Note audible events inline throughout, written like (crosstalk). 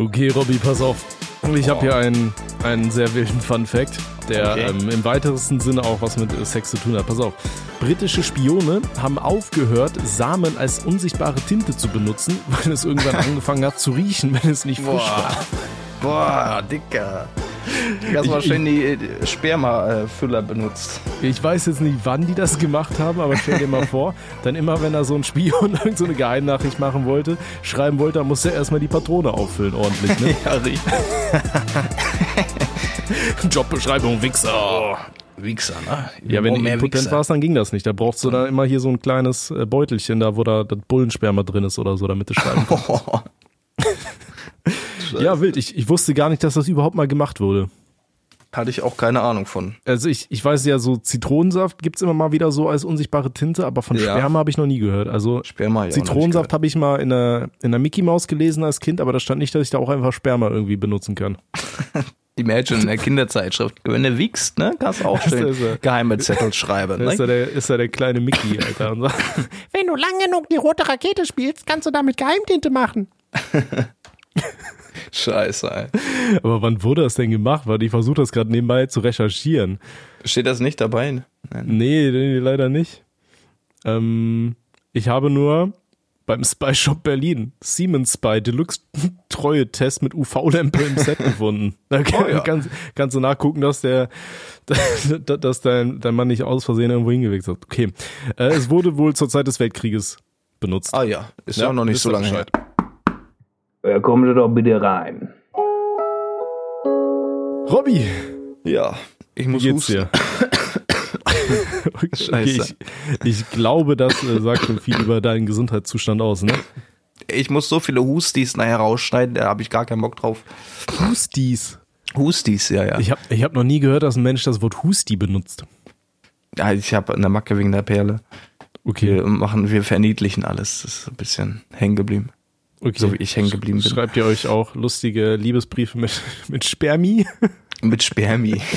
Okay, Robby, pass auf. Ich habe hier einen, einen sehr wilden Fun Fact, der Okay. ähm, im weitesten Sinne auch was mit Sex zu tun hat. Pass auf. Britische Spione haben aufgehört, Samen als unsichtbare Tinte zu benutzen, (laughs) weil es irgendwann (laughs) angefangen hat zu riechen, wenn es nicht frisch war. Boah, Dicker. (laughs) Ganz Ich- mal schön die äh, Sperma-Füller benutzt. Ich weiß jetzt nicht, wann die das gemacht haben, aber stell dir mal vor, dann immer, wenn er so ein Spion (laughs) irgend so eine Geheimnachricht machen wollte, schreiben wollte, dann musste er erstmal die Patrone auffüllen ordentlich. Ne? (laughs) Ja, richtig. Jobbeschreibung, Wichser. Wichser, ne? Ja, wenn Oh, du impotent warst, dann ging das nicht. Da brauchst du dann immer hier so ein kleines äh, Beutelchen da, wo da das Bullensperma drin ist oder so, damit du schreiben kannst. Ja, wild. Ich, ich wusste gar nicht, dass das überhaupt mal gemacht wurde. hatte ich auch keine Ahnung von. Also ich, ich weiß ja, so Zitronensaft gibt's immer mal wieder so als unsichtbare Tinte, aber von Ja. Sperma habe ich noch nie gehört. Also Sperma, ja. Zitronensaft habe ich mal in der, in der Mickey Maus gelesen als Kind, aber da stand nicht, dass ich da auch einfach Sperma irgendwie benutzen kann. (laughs) Imagine in der Kinderzeitschrift. Wenn du wiegst, ne, kannst du auch (laughs) schön ist er. geheime Zettel schreiben. (laughs) Da ist ja Ne? der, ist ja der kleine Mickey, Alter. Wenn du lang genug die rote Rakete spielst, kannst du damit Geheimtinte machen. Scheiße, ey. aber wann wurde das denn gemacht? Weil ich versuche das gerade nebenbei zu recherchieren. Steht das nicht dabei? Nein. Nee, leider nicht. Ähm, ich habe nur beim Spy Shop Berlin Siemens Spy Deluxe (laughs) Treue Test mit UV-Lampe im Set gefunden. Da kann, Oh ja. kannst, kannst du nachgucken, dass der, (laughs) dass dein, dein Mann nicht aus Versehen irgendwo hingewichst hat. Okay. Äh, es wurde wohl zur Zeit des Weltkrieges benutzt. Ah ja, ist ja, auch noch nicht so lange her. Ja, kommen Sie doch bitte rein. Robby, Ja, ich muss wie geht's husten. (laughs) okay, ich, ich glaube, das äh, sagt schon viel über deinen Gesundheitszustand aus, ne? Ich muss so viele Hustis nachher rausschneiden, da habe ich gar keinen Bock drauf. Hustis. Hustis, ja, ja. Ich habe ich hab noch nie gehört, dass ein Mensch das Wort Husti benutzt. ja ich habe eine Macke wegen der Perle. Okay, Wir machen, wir verniedlichen alles. Das ist ein bisschen hängen geblieben. Okay. So wie ich hängen geblieben bin. Schreibt ihr euch auch lustige Liebesbriefe mit, (laughs) mit Spermi? Mit Spermi. (laughs)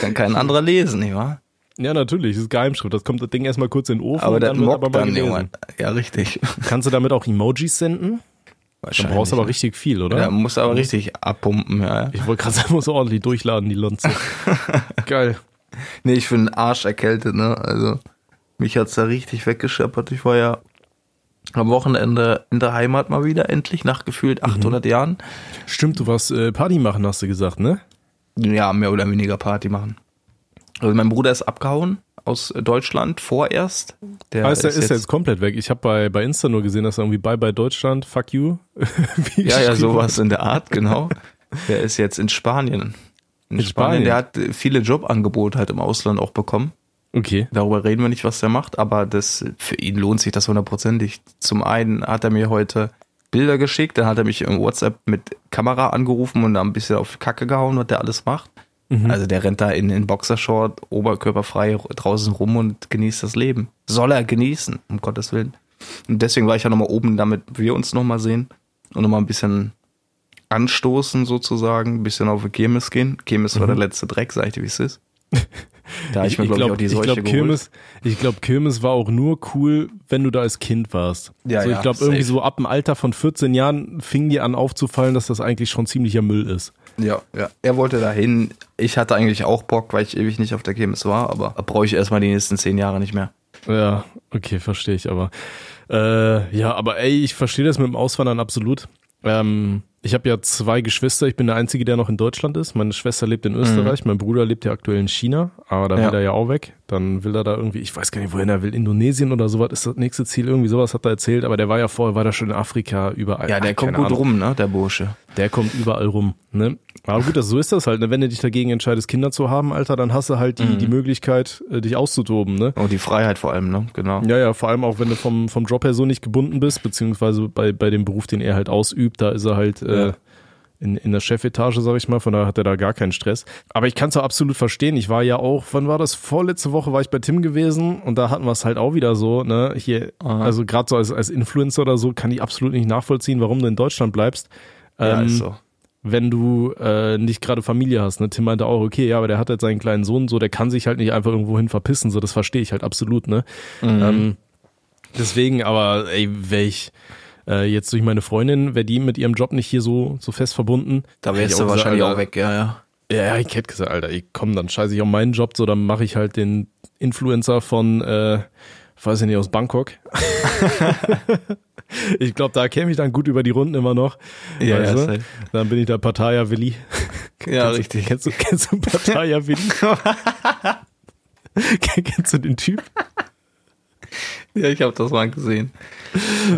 Kann kein anderer lesen, nicht wahr? Ja, natürlich, das ist Geheimschrift. Das kommt das Ding erstmal kurz in den Ofen Aber und der dann wird mockt aber mal dann irgendwann. Ja, richtig. Kannst du damit auch Emojis senden? Dann brauchst du aber richtig viel, oder? Ja, muss aber richtig abpumpen, ja. Ich wollte gerade sagen, (laughs) muss ordentlich durchladen, die Lonze. Geil. Nee, ich bin Arsch erkältet, ne? Also, mich hat's da richtig weggescheppert. Ich war ja am Wochenende in der Heimat mal wieder, endlich, nach gefühlt 800 Jahren. Stimmt, du warst äh, Party machen, hast du gesagt, ne? Ja, mehr oder weniger Party machen. Also, mein Bruder ist abgehauen aus Deutschland vorerst. Der heißt, er ist jetzt, komplett weg. Ich habe bei, bei Insta nur gesehen, dass er irgendwie Bye Bye Deutschland, fuck you. (laughs) Ja, ja, sowas in der Art, genau. Der ist jetzt in Spanien. In, In Spanien? Spanien, der hat viele Jobangebote halt im Ausland auch bekommen. Okay. Darüber reden wir nicht, was der macht, aber das für ihn lohnt sich das hundertprozentig. Zum einen hat er mir heute Bilder geschickt, dann hat er mich im WhatsApp mit Kamera angerufen und da ein bisschen auf Kacke gehauen, was der alles macht. Also der rennt da in, in Boxershort, oberkörperfrei draußen rum und genießt das Leben. Soll er genießen, um Gottes Willen. Und deswegen war ich ja nochmal oben, damit wir uns nochmal sehen und nochmal ein bisschen anstoßen sozusagen, ein bisschen auf die Kirmes gehen. Kirmes war der letzte Dreck, sag ich dir, wie es ist. (laughs) Da hab ich, mir, glaube ich, auch die Seuche glaub, geholt. Kirmes, ich glaube, Kirmes war auch nur cool, wenn du da als Kind warst. Ja, so, ich ja, glaube, irgendwie so ab dem Alter von 14 Jahren fing dir an aufzufallen, dass das eigentlich schon ziemlicher Müll ist. Ja, ja. Er wollte dahin. Ich hatte eigentlich auch Bock, weil ich ewig nicht auf der Kirmes war, aber brauche ich erstmal die nächsten zehn Jahre nicht mehr. Ja, okay, verstehe ich aber. Äh, ja, aber ey, ich verstehe das mit dem Auswandern absolut. Ähm, ich habe ja zwei Geschwister. Ich bin der Einzige, der noch in Deutschland ist. Meine Schwester lebt in Österreich. Mein Bruder lebt ja aktuell in China. Aber da Mhm. Ja. will er ja auch weg. Dann will er da irgendwie, ich weiß gar nicht, wohin er will. Indonesien oder sowas ist das nächste Ziel. Irgendwie sowas hat er erzählt. Aber der war ja vorher, war da schon in Afrika überall. Ja, der Ach, kommt gut Ahnung. rum, ne, der Bursche. Der kommt überall rum. Ne? Aber gut, das, so ist das halt. Ne? Wenn du dich dagegen entscheidest, Kinder zu haben, Alter, dann hast du halt die, Mhm. die Möglichkeit, äh, dich auszutoben. Ne? Und die Freiheit vor allem, ne, genau. Ja, ja, vor allem auch, wenn du vom, vom Job her so nicht gebunden bist, beziehungsweise bei, bei dem Beruf, den er halt ausübt, da ist er halt äh, Ja. In, in der Chefetage, sag ich mal, von daher hat er da gar keinen Stress. Aber ich kann es auch absolut verstehen. Ich war ja auch, wann war das? Vorletzte Woche war ich bei Tim gewesen und da hatten wir es halt auch wieder so, ne? Hier, Aha. also gerade so als, als Influencer oder so, kann ich absolut nicht nachvollziehen, warum du in Deutschland bleibst. Ja, Ähm, ist so. wenn du äh, nicht gerade Familie hast. Ne? Tim meinte auch, okay, ja, aber der hat halt seinen kleinen Sohn, so, der kann sich halt nicht einfach irgendwo hin verpissen, so, das verstehe ich halt absolut, ne? Mhm. Ähm, deswegen, aber ey, welch, Äh, jetzt durch meine Freundin, wäre die mit ihrem Job nicht hier so, so fest verbunden. Da wärst du wahrscheinlich gesagt, auch weg, ja, ja. Ja, ja, ich hätte gesagt, Alter, ich komm, dann scheiße ich auf meinen Job, so, dann mache ich halt den Influencer von, äh, weiß ich nicht, aus Bangkok. (laughs) ich glaube, da käme ich dann gut über die Runden immer noch. Ja, weißt ja, du? safe. Dann bin ich da Partaya Willi. Ja, Kennst du- richtig. Kennst du, kennst du Partaya Willi? (laughs) (laughs) kennst du den Typ? Ja, ich habe das mal gesehen. (laughs)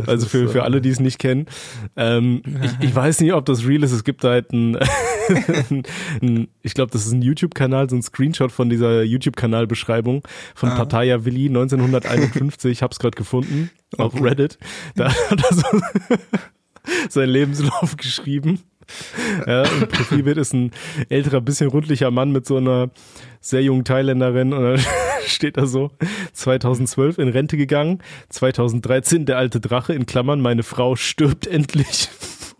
Also für, für alle, die es nicht kennen. Ähm, ich, ich weiß nicht, ob das real ist. Es gibt da halt ein, (laughs) ein ich glaube, das ist ein YouTube-Kanal, so ein Screenshot von dieser YouTube-Kanalbeschreibung von Ah. Partaya Willi 1951. Ich habe es gerade gefunden auf Reddit. Da hat er so (laughs) seinen Lebenslauf geschrieben. (laughs) Ja, Im Profilbild ist ein älterer, bisschen rundlicher Mann mit so einer sehr jungen Thailänderin und dann (laughs) steht da so 2012 in Rente gegangen, 2013 der alte Drache in Klammern, meine Frau stirbt endlich.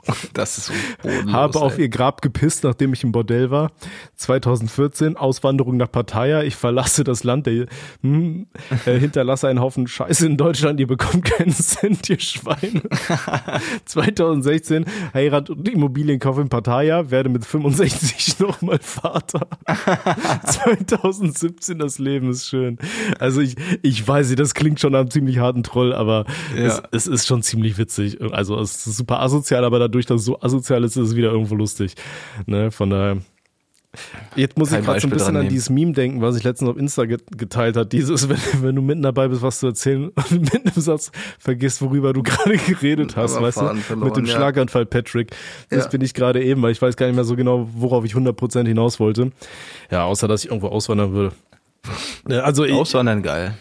(laughs) Das ist bodenlos, Habe auf ey. ihr Grab gepisst, nachdem ich im Bordell war. 2014 Auswanderung nach Pattaya. Ich verlasse das Land, der, hm, äh, hinterlasse einen Haufen Scheiße in Deutschland. Ihr bekommt (laughs) keinen Cent, ihr Schweine. (laughs) 2016 Heirat und Immobilienkauf in Pattaya. Werde mit 65 nochmal Vater. 2017 das Leben ist schön. Also ich, ich weiß nicht, das klingt schon einem ziemlich harten Troll, aber Ja. es, es ist schon ziemlich witzig. Also es ist super asozial, aber dadurch, dass es so asozial ist, ist es wieder irgendwo lustig. Ne, von daher. Jetzt muss Kein ich gerade so ein bisschen an dieses Meme denken, was ich letztens auf Insta get- geteilt hat. Dieses, (laughs) wenn, wenn du mitten dabei bist, was zu erzählen (laughs) und mitten im Satz vergisst, worüber du (laughs) gerade geredet hast, Aber weißt du? Verloren, Mit dem ja. Schlaganfall, Patrick. Das Ja. bin ich gerade eben, weil ich weiß gar nicht mehr so genau, worauf ich 100% hinaus wollte. Ja, außer, dass ich irgendwo auswandern würde. Also, ich, Auswandern geil.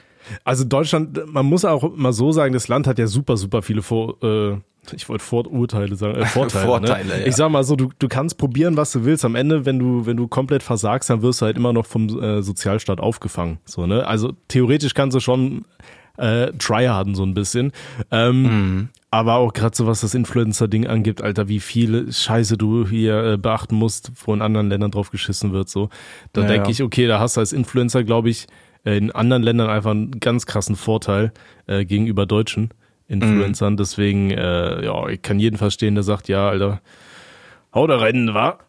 also Deutschland, man muss auch mal so sagen, das Land hat ja super, super viele Vor, äh, ich wollte Vorurteile sagen, äh, Vorteile. Vorteile, ne? ja. Ich sag mal so, du, du kannst probieren, was du willst. Am Ende, wenn du, wenn du komplett versagst, dann wirst du halt immer noch vom äh, Sozialstaat aufgefangen. So, ne? Also theoretisch kannst du schon äh, tryharden so ein bisschen. Ähm, Mhm. Aber auch gerade so, was das Influencer-Ding angibt, Alter, wie viel Scheiße du hier äh, beachten musst, wo in anderen Ländern drauf geschissen wird. So, da Ja, denke ich, okay, da hast du als Influencer, glaube ich, äh, in anderen Ländern einfach einen ganz krassen Vorteil äh, gegenüber deutschen Influencern. Deswegen, äh, ja, ich kann jeden verstehen, der sagt, ja, Alter, hau da rein, wa?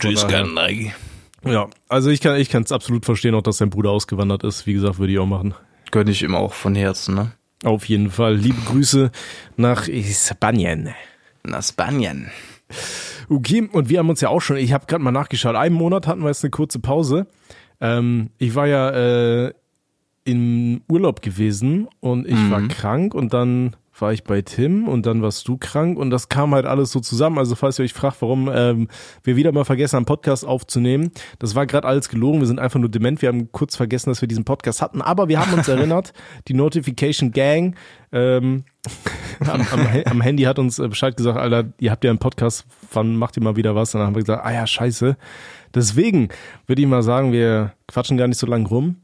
Tschüss, Garnei. Ja, also ich kann ich kann es absolut verstehen, auch dass sein Bruder ausgewandert ist. Wie gesagt, würde ich auch machen. Gönn ich ihm auch von Herzen, ne? Auf jeden Fall. Liebe Grüße nach Spanien. Na, Spanien. Okay, und wir haben uns ja auch schon, ich habe gerade mal nachgeschaut, einen Monat hatten wir jetzt eine kurze Pause. Ähm, ich war ja äh, im Urlaub gewesen und ich war krank und dann war ich bei Tim und dann warst du krank und das kam halt alles so zusammen. Also falls ihr euch fragt, warum ähm, wir wieder mal vergessen haben, Podcast aufzunehmen, das war gerade alles gelogen. Wir sind einfach nur dement. Wir haben kurz vergessen, dass wir diesen Podcast hatten, aber wir haben uns (laughs) erinnert, die Notification Gang ähm, (laughs) am, am, am Handy hat uns äh, Bescheid gesagt, Alter, ihr habt ja einen Podcast, wann macht ihr mal wieder was? Und dann haben wir gesagt, ah ja, scheiße. Deswegen würde ich mal sagen, wir quatschen gar nicht so lang rum.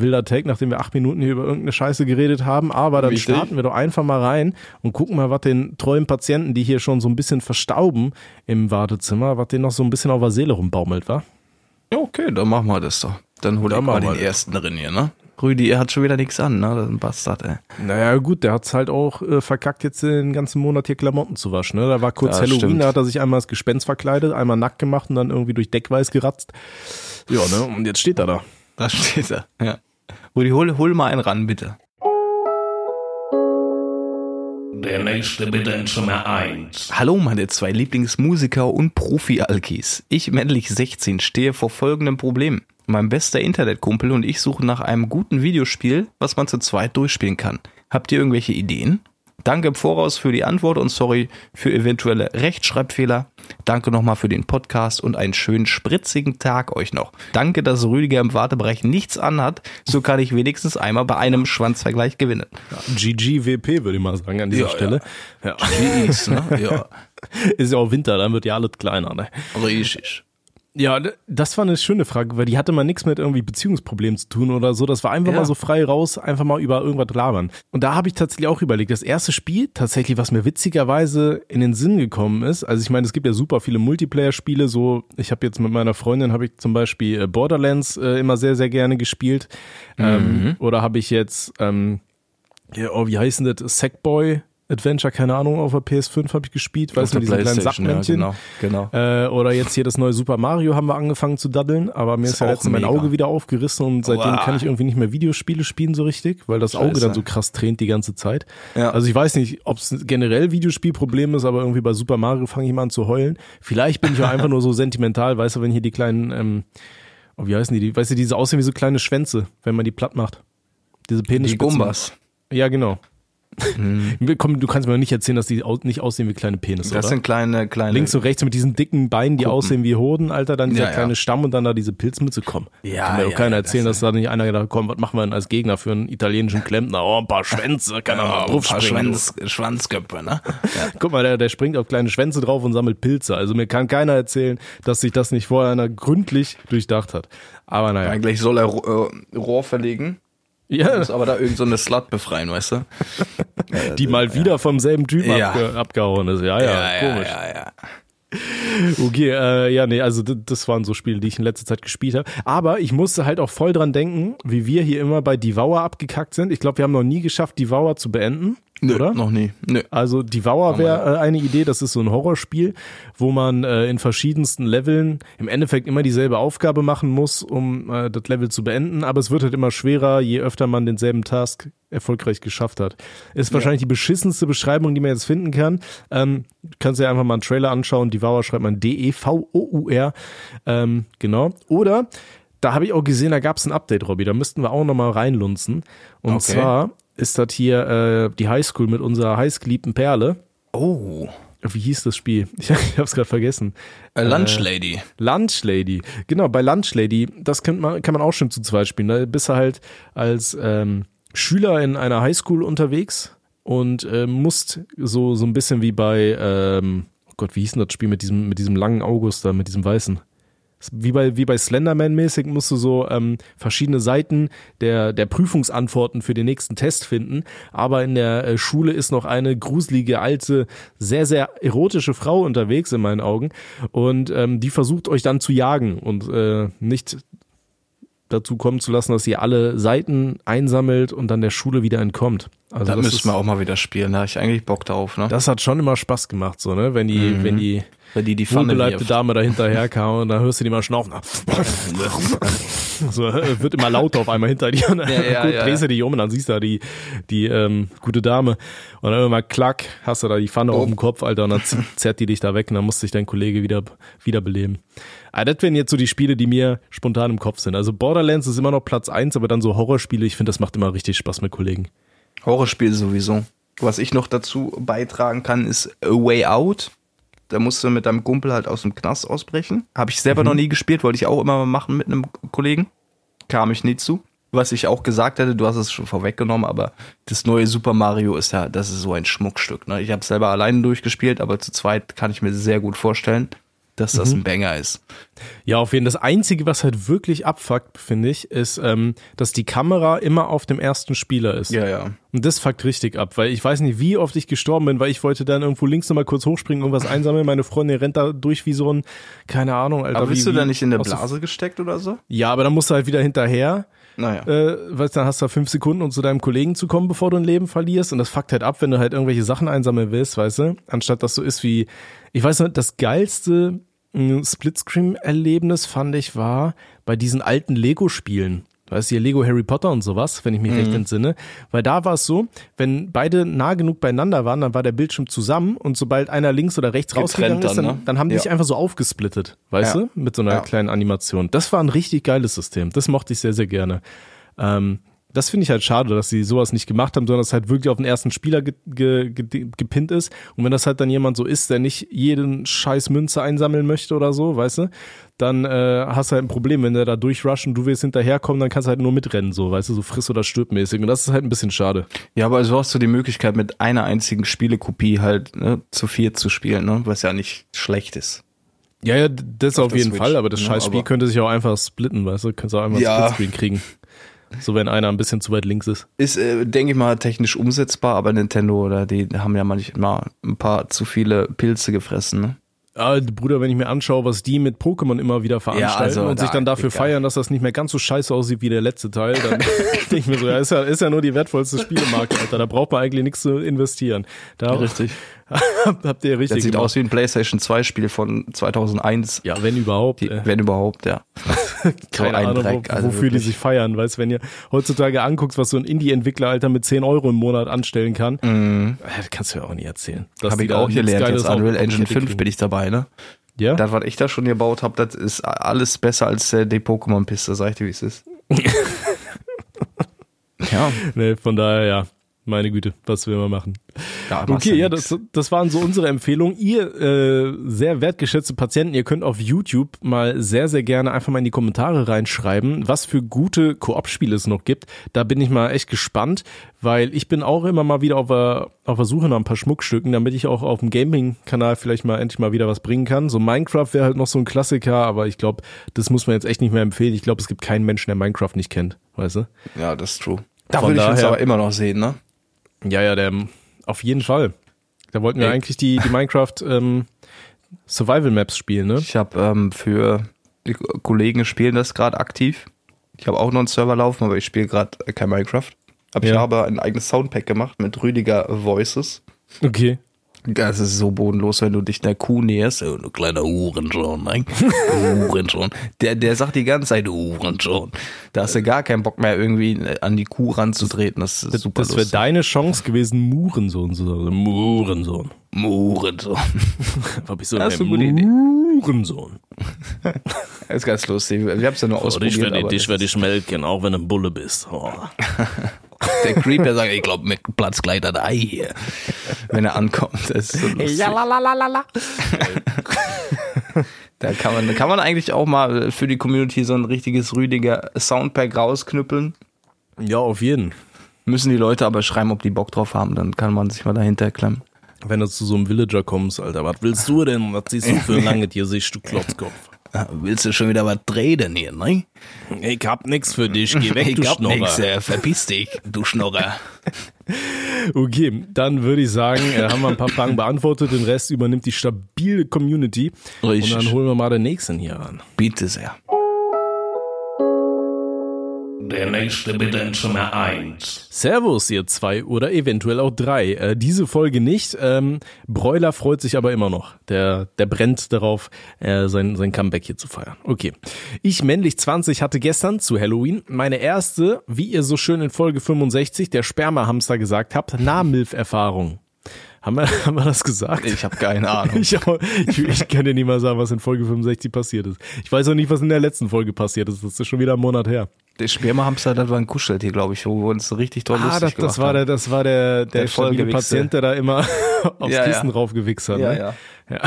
Wilder Take, nachdem wir acht Minuten hier über irgendeine Scheiße geredet haben, aber dann Richtig. starten wir doch einfach mal rein und gucken mal, was den treuen Patienten, die hier schon so ein bisschen verstauben im Wartezimmer, was denen noch so ein bisschen auf der Seele rumbaumelt, wa? Ja, okay, dann machen wir das doch. Dann hol ich mal den das. ersten drin hier, ne? Rüdi, er hat schon wieder nichts an, ne? Das ist ein Bastard, ey. Naja, gut, der hat's halt auch äh, verkackt, jetzt den ganzen Monat hier Klamotten zu waschen. Ne? Da war kurz Ja, Halloween, stimmt. da hat er sich einmal als Gespenst verkleidet, einmal nackt gemacht und dann irgendwie durch Deckweiß geratzt. Ja, ne? Und jetzt steht er da. Da steht er, ja. Rüdi, hol, hol mal einen ran, bitte. Der nächste bitte in Zimmer 1. Hallo meine zwei Lieblingsmusiker und Profi-Alkis. Ich, männlich 16, stehe vor folgendem Problem. Mein bester Internetkumpel und ich suchen nach einem guten Videospiel, was man zu zweit durchspielen kann. Habt ihr irgendwelche Ideen? Danke im Voraus für die Antwort und sorry für eventuelle Rechtschreibfehler. Danke nochmal für den Podcast und einen schönen spritzigen Tag euch noch. Danke, dass Rüdiger im Wartebereich nichts anhat, so kann ich wenigstens einmal bei einem Schwanzvergleich gewinnen. GGWP würde ich mal sagen an dieser Ja, Stelle. Ja. Jeez, ne? Ja, (laughs) Ist ja auch Winter, dann wird ja alles kleiner. Ne? richtig. Ja, das war eine schöne Frage, weil die hatte mal nichts mit irgendwie Beziehungsproblemen zu tun oder so. Das war einfach Ja. mal so frei raus, einfach mal über irgendwas labern. Und da habe ich tatsächlich auch überlegt, das erste Spiel tatsächlich, was mir witzigerweise in den Sinn gekommen ist, also ich meine, es gibt ja super viele Multiplayer-Spiele, so ich habe jetzt mit meiner Freundin, habe ich zum Beispiel äh, Borderlands äh, immer sehr, sehr gerne gespielt. Ähm, oder habe ich jetzt, ähm, ja, oh, wie heißt denn das, Sackboy? Adventure, keine Ahnung, auf der PS5 habe ich gespielt, weißt du, diesen kleinen PlayStation, ja, Sackmännchen. genau, genau. Äh, oder jetzt hier das neue Super Mario haben wir angefangen zu daddeln, aber mir ist, Ist ja letztens mein. Auge wieder aufgerissen und seitdem Uah. kann ich irgendwie nicht mehr Videospiele spielen so richtig, weil das Auge Scheiße. dann so krass tränt die ganze Zeit. Ja. Also ich weiß nicht, ob es generell Videospielproblem ist, aber irgendwie bei Super Mario fange ich mal an zu heulen. Vielleicht bin ich auch einfach nur so sentimental, weißt du, wenn hier die kleinen, ähm, oh, wie heißen die, die, weißt du, diese aussehen wie so kleine Schwänze, wenn man die platt macht. Diese Penis. Die Gumbas. Ja, genau. Komm, du kannst mir doch nicht erzählen, dass die nicht aussehen wie kleine Penisse, Das oder? sind kleine, kleine. Links und rechts mit diesen dicken Beinen, die Kuppen. aussehen wie Hoden, Alter, dann dieser Ja, ja. kleine Stamm und dann da diese Pilzmütze. Komm, Ja, kann mir doch ja, keiner ja, erzählen, das- dass da nicht einer gedacht hat, komm, was machen wir denn als Gegner für einen italienischen Klempner? Oh, ein paar Schwänze, kann er ja, mal ein drauf paar springen. Schwanz, Schwanzköpfe, ne? (laughs) Guck mal, der, der springt auf kleine Schwänze drauf und sammelt Pilze. Also mir kann keiner erzählen, dass sich das nicht vorher einer gründlich durchdacht hat. Aber naja. Eigentlich soll er äh, Rohr verlegen, Ja, muss aber da irgend so eine Slut befreien, weißt du? (laughs) die mal wieder vom selben Typen Ja. abge abgehauen ist. Ja, ja, komisch. ja, ja. Okay, äh, ja, nee, also das waren so Spiele, die ich in letzter Zeit gespielt habe. Aber ich musste halt auch voll dran denken, wie wir hier immer bei Devour abgekackt sind. Ich glaube, wir haben noch nie geschafft, Devour zu beenden. Nö, oder? noch nie. Nö. Also Devour wäre äh, eine Idee, das ist so ein Horrorspiel, wo man äh, in verschiedensten Leveln im Endeffekt immer dieselbe Aufgabe machen muss, um äh, das Level zu beenden, aber es wird halt immer schwerer, je öfter man denselben Task erfolgreich geschafft hat. Ist wahrscheinlich die beschissenste Beschreibung, die man jetzt finden kann. Ähm, kannst dir einfach mal einen Trailer anschauen, Devour schreibt man D-E-V-O-U-R, ähm, genau. Oder da habe ich auch gesehen, da gab es ein Update, Robby, da müssten wir auch nochmal reinlunzen. Und Okay. zwar ist das hier äh, die Highschool mit unserer heißgeliebten Perle. Oh. Wie hieß das Spiel? (laughs) Ich, ich habe es gerade vergessen. A Lunch Lady. Lunch Lady. Genau, bei Lunch Lady, das kann man, kann man auch schon zu zweit spielen. Da bist du halt als ähm, Schüler in einer Highschool unterwegs und äh, musst so, so ein bisschen wie bei, ähm, oh Gott, wie hieß denn das Spiel mit diesem, mit diesem langen August da, mit diesem weißen? Wie bei, wie bei Slenderman-mäßig musst du so ähm, verschiedene Seiten der, der Prüfungsantworten für den nächsten Test finden. Aber in der äh, Schule ist noch eine gruselige, alte, sehr, sehr erotische Frau unterwegs in meinen Augen. Und ähm, die versucht euch dann zu jagen und äh, nicht dazu kommen zu lassen, dass ihr alle Seiten einsammelt und dann der Schule wieder entkommt. Also Da müssen wir auch mal wieder spielen. Da habe ich eigentlich Bock drauf, ne? das hat schon immer Spaß gemacht, so, ne? Wenn die, wenn die Wenn die die Pfanne wirft. Dame da hinterher kam und dann hörst du die mal schnaufen. so, wird immer lauter auf einmal hinter dir. Und dann Ja, ja, gut, ja. drehst du dich um und dann siehst du da die, die ähm, gute Dame. Und dann immer klack, hast du da die Pfanne auf dem Kopf, Alter, und dann zerrt die dich da weg und dann muss sich dein Kollege wieder wiederbeleben. Aber das wären jetzt so die Spiele, die mir spontan im Kopf sind. Also Borderlands ist immer noch Platz eins, aber dann so Horrorspiele, ich finde, das macht immer richtig Spaß mit Kollegen. Horrorspiel sowieso. Was ich noch dazu beitragen kann, ist A Way Out. Da musst du mit deinem Kumpel halt aus dem Knast ausbrechen. Habe ich selber noch nie gespielt, wollte ich auch immer mal machen mit einem Kollegen. Kam ich nie zu. Was ich auch gesagt hätte, du hast es schon vorweggenommen, aber das neue Super Mario ist ja, das ist so ein Schmuckstück. Ne? Ich habe selber alleine durchgespielt, aber zu zweit kann ich mir sehr gut vorstellen, dass das ein Banger ist. Ja, auf jeden Fall. Das Einzige, was halt wirklich abfuckt, finde ich, ist, ähm, dass die Kamera immer auf dem ersten Spieler ist. Ja, ja. Und das fuckt richtig ab, weil ich weiß nicht, wie oft ich gestorben bin, weil ich wollte dann irgendwo links nochmal kurz hochspringen, irgendwas einsammeln. Meine Freundin rennt da durch wie so ein, keine Ahnung, Alter. Aber wie, bist du wie da nicht in der Blase gesteckt oder so? Ja, aber dann musst du halt wieder hinterher. Naja. Äh, weißt du, dann hast du da fünf Sekunden, um zu deinem Kollegen zu kommen, bevor du ein Leben verlierst. Und das fuckt halt ab, wenn du halt irgendwelche Sachen einsammeln willst, weißt du? Anstatt dass so ist wie, ich weiß nicht, das geilste Splitscreen-Erlebnis fand ich war bei diesen alten Lego-Spielen. Weißt du, hier Lego Harry Potter und sowas, wenn ich mich Mhm. recht entsinne. Weil da war es so, wenn beide nah genug beieinander waren, dann war der Bildschirm zusammen und sobald einer links oder rechts Getrennt rausgegangen ist, dann, dann, ne? dann haben die Ja. sich einfach so aufgesplittet, weißt Ja. du, mit so einer Ja. kleinen Animation. Das war ein richtig geiles System. Das mochte ich sehr, sehr gerne. Ähm, das finde ich halt schade, dass sie sowas nicht gemacht haben, sondern es halt wirklich auf den ersten Spieler ge ge ge gepinnt ist. Und wenn das halt dann jemand so ist, der nicht jeden scheiß Münze einsammeln möchte oder so, weißt du, dann äh, hast du halt ein Problem, wenn der da durchrusht und du willst hinterherkommen, dann kannst du halt nur mitrennen, so, weißt du, so friss oder stirb mäßig. Und das ist halt ein bisschen schade. Ja, aber so hast du die Möglichkeit, mit einer einzigen Spielekopie halt ne, zu viert zu spielen, ne? was ja nicht schlecht ist. Ja, ja, das auf, der jeden Switch, Fall, aber das ne, scheiß Spiel aber- könnte sich auch einfach splitten, weißt du, könntest auch einfach Ja. Splitscreen kriegen. So, wenn einer ein bisschen zu weit links ist. Ist, äh, denke ich mal, technisch umsetzbar, aber Nintendo oder die haben ja manchmal ein paar zu viele Pilze gefressen. Ne? Ah, Bruder, wenn ich mir anschaue, was die mit Pokémon immer wieder veranstalten also und sich da- dann dafür feiern, dass das nicht mehr ganz so scheiße aussieht wie der letzte Teil, dann (laughs) (laughs) denke ich mir so, ja ist, ja, ist ja nur die wertvollste Spielemarke, Alter. Da braucht man eigentlich nichts zu investieren. Da Richtig. (laughs) habt ihr Das richtig sieht gemacht. aus wie ein PlayStation 2 Spiel von 2001. Ja, wenn überhaupt. Die, wenn überhaupt, ja. (laughs) keine ein Ahnung, Dreck, wo, also wofür die wirklich. sich feiern. Weißt wenn ihr heutzutage anguckst, was so ein Indie-Entwickler, Alter, mit 10 Euro im Monat anstellen kann, das kannst du ja auch nie erzählen. Dass Habe die ich auch gelernt jetzt. Unreal die Engine Kette 5 kriegen. bin ich dabei, ne? Ja? Das, was ich da schon gebaut habe, das ist alles besser als äh, die Pokémon-Piste, sag ich dir, wie es ist. (laughs) ja, Nee, von daher, ja. Meine Güte, was will man machen? ja Okay, ja, nix. das, das waren so unsere Empfehlungen. Ihr äh, sehr wertgeschätzte Patienten, ihr könnt auf YouTube mal sehr, sehr gerne einfach mal in die Kommentare reinschreiben, was für gute Koop-Spiele es noch gibt. Da bin ich mal echt gespannt, weil ich bin auch immer mal wieder auf der, auf der Suche nach ein paar Schmuckstücken, damit ich auch auf dem Gaming-Kanal vielleicht mal endlich mal wieder was bringen kann. So Minecraft wäre halt noch so ein Klassiker, aber ich glaube, das muss man jetzt echt nicht mehr empfehlen. Ich glaube, es gibt keinen Menschen, der Minecraft nicht kennt, weißt du? Ja, das ist true. Da würde ich uns aber immer noch sehen, ne? Ja, ja, der auf jeden Fall. Da wollten wir Ey. eigentlich die, die Minecraft ähm, Survival Maps spielen, ne? Ich habe ähm, für die Kollegen spielen das gerade aktiv. Ich habe auch noch einen Server laufen, aber ich spiele gerade kein Minecraft. Aber ich Ja. habe ein eigenes Soundpack gemacht mit Rüdiger Voices. Okay. Das ist so bodenlos, wenn du dich einer Kuh näherst. Oh, du kleiner Hurensohn, nein. Hurensohn. Der, der sagt die ganze Zeit, Hurensohn. Da hast du gar keinen Bock mehr, irgendwie an die Kuh ranzutreten. Das ist super Das wäre deine Chance gewesen, Murensohn zu sagen. Murensohn. Hurensohn. Hab (laughs) ich so Das ist eine gute Idee. Murensohn. Das (laughs) ist ganz lustig. Wir haben es ja nur ausprobiert. aber das ist- ich melken, auch wenn du ein Bulle bist. Oh. (laughs) Der Creep, der sagt, ich glaube, mit Platz gleich das Ei hier. Wenn er ankommt. Das ist so lustig. Ja, la, la, la, la, la. (laughs) Da kann man, da kann man eigentlich auch mal für die Community so ein richtiges Rüdiger Soundpack rausknüppeln. Ja, auf jeden. Müssen die Leute aber schreiben, ob die Bock drauf haben, dann kann man sich mal dahinter klemmen. Wenn du zu so einem Villager kommst, Alter, was willst du denn? Was siehst du für ein (laughs) langes Gesicht, du Klotzkopf? Willst du schon wieder was drehen hier, ne? Ich hab nix für dich, geh weg, (laughs) du ich hab Schnorrer. nix, äh, verpiss dich, du Schnorrer. (laughs) Okay, dann würde ich sagen, äh, haben wir ein paar Fragen beantwortet, den Rest übernimmt die stabile Community. Richtig. Und dann holen wir mal den nächsten hier ran. Bitte sehr. Der nächste bitte in Zimmer 1. Servus, ihr zwei oder eventuell auch drei. Äh, diese Folge nicht. Ähm, Broiler freut sich aber immer noch. Der, der brennt darauf, äh, sein, sein Comeback hier zu feiern. Okay. Ich, männlich 20, hatte gestern zu Halloween meine erste, wie ihr so schön in Folge 65, der Spermahamster gesagt habt, Nahmilf-Erfahrung. Haben wir, (laughs) haben wir das gesagt? Ich habe keine Ahnung. (laughs) Ich, ich, ich kann dir nicht mal sagen, was in Folge 65 passiert ist. Ich weiß auch nicht, was in der letzten Folge passiert ist. Das ist schon wieder ein Monat her. Der Spermahamster, das war ein Kuscheltier, glaube ich, wo wir uns richtig toll Ah, lustig das, gemacht das war der, das war der, der, Der stabile. Patient, der da immer (laughs) aufs Ja, Kissen ja. raufgewichst hat. Ja, ne? ja.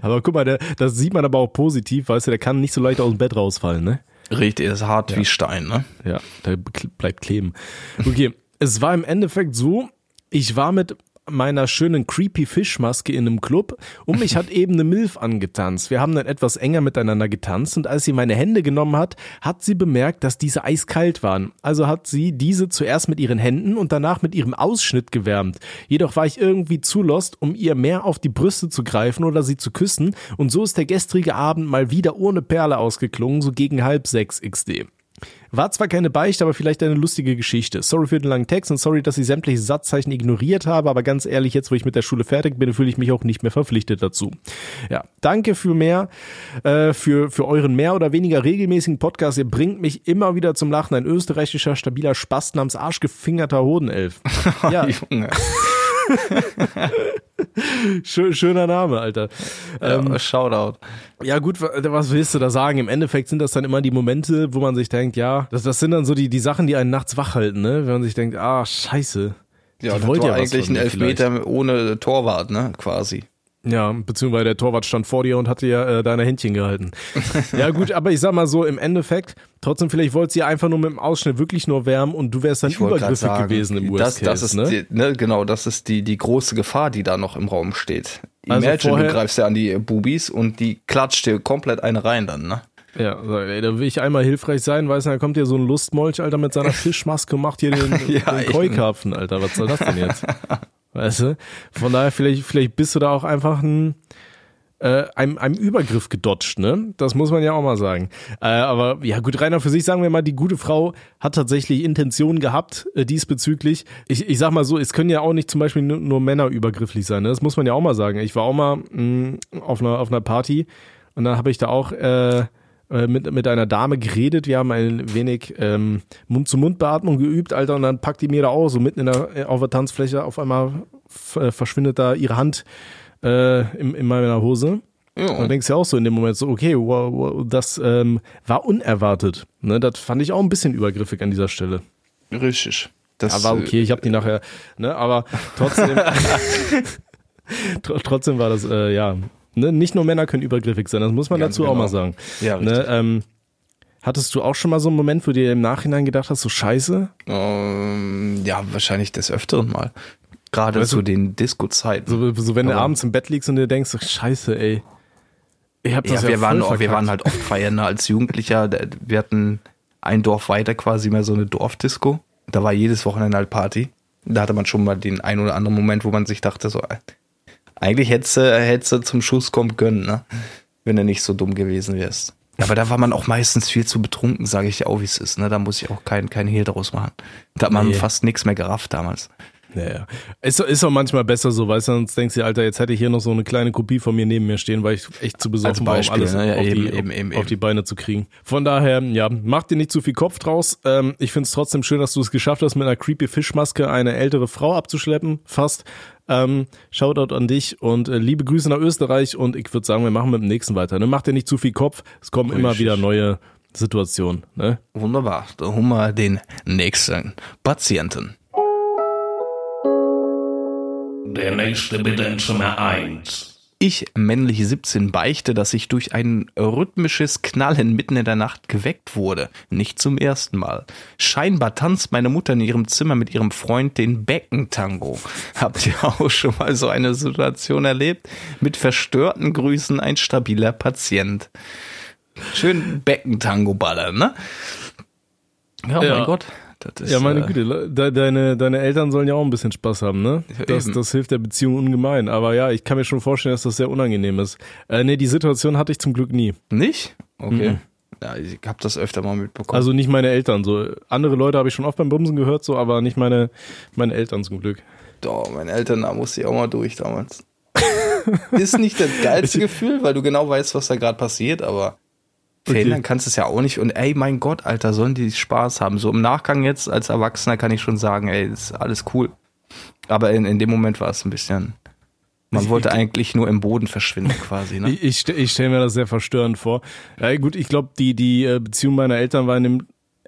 Aber guck mal, der, das sieht man aber auch positiv, weißt du, der kann nicht so leicht aus dem Bett rausfallen, ne? Richtig, ist hart wie Stein, ne? Ja, der bleibt kleben. Okay, es war im Endeffekt so, ich war mit meiner schönen creepy Fischmaske in einem Club und mich hat (laughs) eben eine Milf angetanzt. Wir haben dann etwas enger miteinander getanzt und als sie meine Hände genommen hat, hat sie bemerkt, dass diese eiskalt waren. Also hat sie diese zuerst mit ihren Händen und danach mit ihrem Ausschnitt gewärmt. Jedoch war ich irgendwie zu lost, um ihr mehr auf die Brüste zu greifen oder sie zu küssen und so ist der gestrige Abend mal wieder ohne Perle ausgeklungen, so gegen halb sechs XD. War zwar keine Beichte, aber vielleicht eine lustige Geschichte. Sorry für den langen Text und sorry, dass ich sämtliche Satzzeichen ignoriert habe, aber ganz ehrlich, jetzt wo ich mit der Schule fertig bin, fühle ich mich auch nicht mehr verpflichtet dazu. Ja, danke für mehr, äh, für, für euren mehr oder weniger regelmäßigen Podcast. Ihr bringt mich immer wieder zum Lachen. Ein österreichischer, stabiler Spast namens arschgefingerter Hodenelf. (laughs) Ja, Junge. (laughs) schö schöner Name, Alter. Ähm, Ja, Shoutout. Ja gut, wa- was willst du da sagen? Im Endeffekt sind das dann immer die Momente, wo man sich denkt, ja, das, das sind dann so die, die Sachen, die einen nachts wach halten, ne? Wenn man sich denkt, ah, scheiße. Ja, Die das wollt war ja eigentlich von ein mir vielleicht. Elfmeter ohne Torwart, ne? Quasi. Ja, beziehungsweise der Torwart stand vor dir und hatte ja äh, deine Händchen gehalten. (laughs) ja gut, aber ich sag mal so, im Endeffekt, trotzdem vielleicht wollte sie einfach nur mit dem Ausschnitt wirklich nur wärmen und du wärst dann übergriffig sagen, gewesen im das, Worst Case, das ist ne? die, ne, genau, das ist die, die große Gefahr, die da noch im Raum steht. Also Imagine, vorher- du greifst ja an die Bubis und die klatscht dir komplett eine rein dann, ne? Ja, ey, da will ich einmal hilfreich sein, weißt du, da kommt hier so ein Lustmolch, Alter, mit seiner (laughs) Fischmaske macht hier den, Ja, den. Keukarpfen, Alter, was soll das denn jetzt? (laughs) Weißt du? Von daher, vielleicht, vielleicht bist du da auch einfach ein, äh, einem, einem Übergriff gedodged, ne? Das muss man ja auch mal sagen. Äh, aber ja, gut, Rainer, für sich sagen wir mal, die gute Frau hat tatsächlich Intentionen gehabt äh, diesbezüglich. Ich, ich sag mal so, es können ja auch nicht zum Beispiel nur, nur Männer übergrifflich sein, ne? Das muss man ja auch mal sagen. Ich war auch mal mh, auf, einer, auf einer Party und dann habe ich da auch äh, mit, mit einer Dame geredet. Wir haben ein wenig ähm, Mund-zu-Mund-Beatmung geübt, Alter, und dann packt die mir da auch so mitten in der, auf der Tanzfläche auf einmal äh, verschwindet da ihre Hand äh, in, in meiner Hose. Und dann denkst du ja auch so in dem Moment so, okay, wow, wow, das ähm, war unerwartet. Ne, das fand ich auch ein bisschen übergriffig an dieser Stelle. Richtig. Das Aber okay, ich habe die nachher, ne, aber trotzdem, (laughs) (laughs) tr trotzdem war das, äh, ja, ne, nicht nur Männer können übergriffig sein, das muss man Ganz dazu auch genau. mal sagen. Ja, ne, ähm, hattest du auch schon mal so einen Moment, wo du dir im Nachhinein gedacht hast, so scheiße? Ähm, ja, wahrscheinlich des Öfteren mal. Gerade Weißt zu du- den Disco-Zeiten. So, so wenn du Aber- abends im Bett liegst und dir denkst, so, scheiße, ey. Ich hab das ja, ja, wir, waren, auch, wir waren halt oft feiern ne, als Jugendlicher. Wir hatten ein Dorf weiter quasi mal so eine Dorfdisco. Da war jedes Wochenende halt Party. Da hatte man schon mal den ein oder anderen Moment, wo man sich dachte, so, eigentlich hättest du, hättest du zum Schuss kommen können, ne? wenn du nicht so dumm gewesen wärst. Aber da war man auch meistens viel zu betrunken, sage ich dir auch, wie es ist. Ne? Da muss ich auch keinen kein Hehl draus machen. Da hat man Nee. fast nichts mehr gerafft damals. Ja, ja. Ist, ist auch manchmal besser so, weißt du, sonst denkst du, Alter, jetzt hätte ich hier noch so eine kleine Kopie von mir neben mir stehen, weil ich echt zu besoffen Als war, um Beispiel, alles ne? Ja, auf, eben, die, eben, eben, auf die Beine zu kriegen. Von daher, ja, mach dir nicht zu viel Kopf draus. Ähm, ich find's trotzdem schön, dass du es geschafft hast, mit einer creepy Fischmaske eine ältere Frau abzuschleppen, fast. Ähm, Shoutout an dich und äh, liebe Grüße nach Österreich und ich würde sagen, wir machen mit dem nächsten weiter. Ne? Mach dir nicht zu viel Kopf, es kommen immer Richtig. wieder neue Situationen. Ne? Wunderbar. Da haben wir den nächsten Patienten. Der nächste bitte in Zimmer 1. Ich, männlich 17, beichte, dass ich durch ein rhythmisches Knallen mitten in der Nacht geweckt wurde. Nicht zum ersten Mal. Scheinbar tanzt meine Mutter in ihrem Zimmer mit ihrem Freund den Beckentango. Habt ihr (laughs) auch schon mal so eine Situation erlebt? Mit verstörten Grüßen ein stabiler Patient. Schön Beckentango ballern, ne? Ja, Ja. mein Gott. Ist, Ja, meine äh, Güte, de, deine, deine Eltern sollen ja auch ein bisschen Spaß haben, ne? Das, das hilft der Beziehung ungemein. Aber ja, ich kann mir schon vorstellen, dass das sehr unangenehm ist. Äh, nee, die Situation hatte ich zum Glück nie. Nicht? Okay. Mhm. Ja, ich hab das öfter mal mitbekommen. Also nicht meine Eltern. So andere Leute habe ich schon oft beim Bumsen gehört, so, aber nicht meine, meine Eltern zum Glück. Doch, meine Eltern, da musste ich auch mal durch damals. (laughs) ist nicht das geilste Gefühl, weil du genau weißt, was da gerade passiert, aber Okay. verhindern kannst du es ja auch nicht. Und ey, mein Gott, Alter, sollen die Spaß haben. So im Nachgang jetzt als Erwachsener kann ich schon sagen, ey, ist alles cool. Aber in, in dem Moment war es ein bisschen. Man wollte ich- eigentlich nur im Boden verschwinden, quasi, ne? (laughs) Ich, ich, ich stelle mir das sehr verstörend vor. Ja, gut, ich glaube, die, die äh, Beziehung meiner Eltern war in dem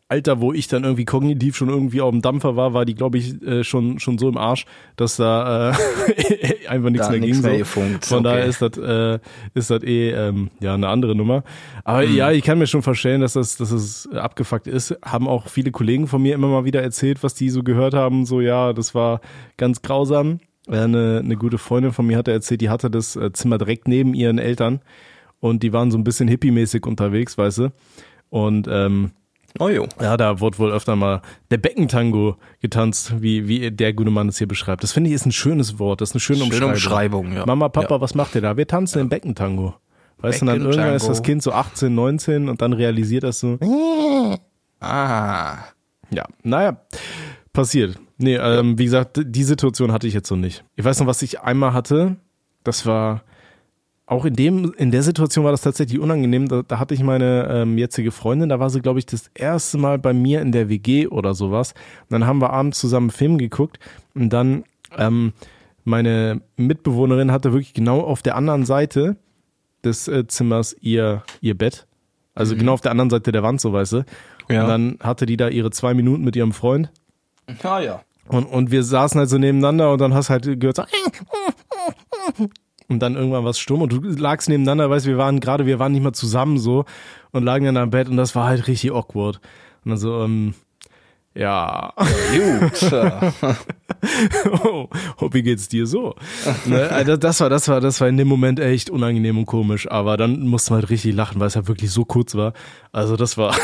Alter, wo ich dann irgendwie kognitiv schon irgendwie auf dem Dampfer war, war die, glaube ich, äh, schon, schon so im Arsch, dass da äh, (laughs) einfach nichts Da mehr ging. mehr so. Von okay. daher ist das, äh, ist das eh ähm, ja eine andere Nummer. Aber Mhm. ja, ich kann mir schon vorstellen, dass das, dass es abgefuckt ist. Haben auch viele Kollegen von mir immer mal wieder erzählt, was die so gehört haben. So, ja, das war ganz grausam. Äh, Eine, eine gute Freundin von mir hatte erzählt, die hatte das äh, Zimmer direkt neben ihren Eltern und die waren so ein bisschen hippie-mäßig unterwegs, weißt du. Und ähm, Oh jo. ja, da wurde wohl öfter mal der Beckentango getanzt, wie, wie der gute Mann es hier beschreibt. Das finde ich ist ein schönes Wort, das ist eine schöne Schöne Umschreibung. Umschreibung, ja. Mama, Papa, Ja. was macht ihr da? Wir tanzen den Beckentango. Weißt du, dann irgendwann ist das. Kind so 18, 19 und dann realisiert das so, Ah. ja, naja, passiert. Nee, ähm, wie gesagt, die Situation hatte ich jetzt so nicht. Ich weiß noch, was ich einmal hatte, das war, auch in dem, in der Situation war das tatsächlich unangenehm. Da, da hatte ich meine ähm, jetzige Freundin, da war sie, glaube ich, das erste Mal bei mir in der WG oder sowas. Und dann haben wir abends zusammen einen Film geguckt und dann ähm, meine Mitbewohnerin hatte wirklich genau auf der anderen Seite des äh, Zimmers ihr, ihr Bett. Also genau auf der anderen Seite der Wand, so weißt du. Ja. Und dann hatte die da ihre zwei Minuten mit ihrem Freund. Ah ja. Und, und wir saßen halt so nebeneinander und dann hast halt gehört so, und dann irgendwann was stumm und du lagst nebeneinander, weißt, wir waren gerade, wir waren nicht mal zusammen so und lagen dann am Bett und das war halt richtig awkward. Und dann so, ähm, ja, Gut. (laughs) oh, oh, wie geht's dir so? ne, also das war, das war, das war in dem Moment echt unangenehm und komisch, aber dann musste man halt richtig lachen, weil es halt wirklich so kurz war. Also das war,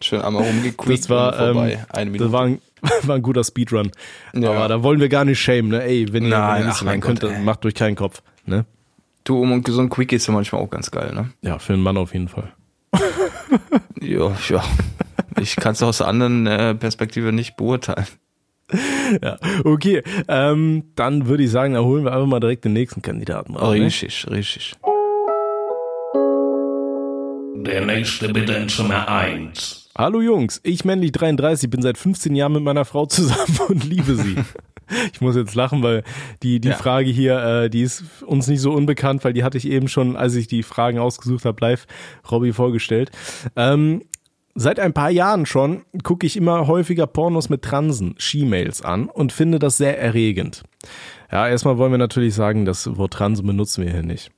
Schön einmal rumgequiekt das war, vorbei. ähm, Eine Minute. das war ein, (laughs) war ein guter Speedrun. Ja. Aber da wollen wir gar nicht schämen, ne? Ey, wenn ihr, Nein, wenn ihr ach rein könnt, Gott, dann macht euch keinen Kopf, ne? Du, und so ein Quickie ist ja manchmal auch ganz geil, ne? Ja, für einen Mann auf jeden Fall. (laughs) Ja, ja. Ich kann es aus der anderen äh, Perspektive nicht beurteilen. Ja, okay. Ähm, dann würde ich sagen, da holen wir einfach mal direkt den nächsten Kandidaten raus. Ne? Richtig, richtig. Der nächste bitte in Zimmer 1. Hallo Jungs, ich männlich 33, bin seit 15 Jahren mit meiner Frau zusammen (laughs) und liebe sie. Ich muss jetzt lachen, weil die, die Ja. Frage hier, äh, die ist uns nicht so unbekannt, weil die hatte ich eben schon, als ich die Fragen ausgesucht habe, live Robby vorgestellt. Ähm, Seit ein paar Jahren schon gucke ich immer häufiger Pornos mit Transen, She-Mails an und finde das sehr erregend. Ja, erstmal wollen wir natürlich sagen, das Wort Transen benutzen wir hier nicht.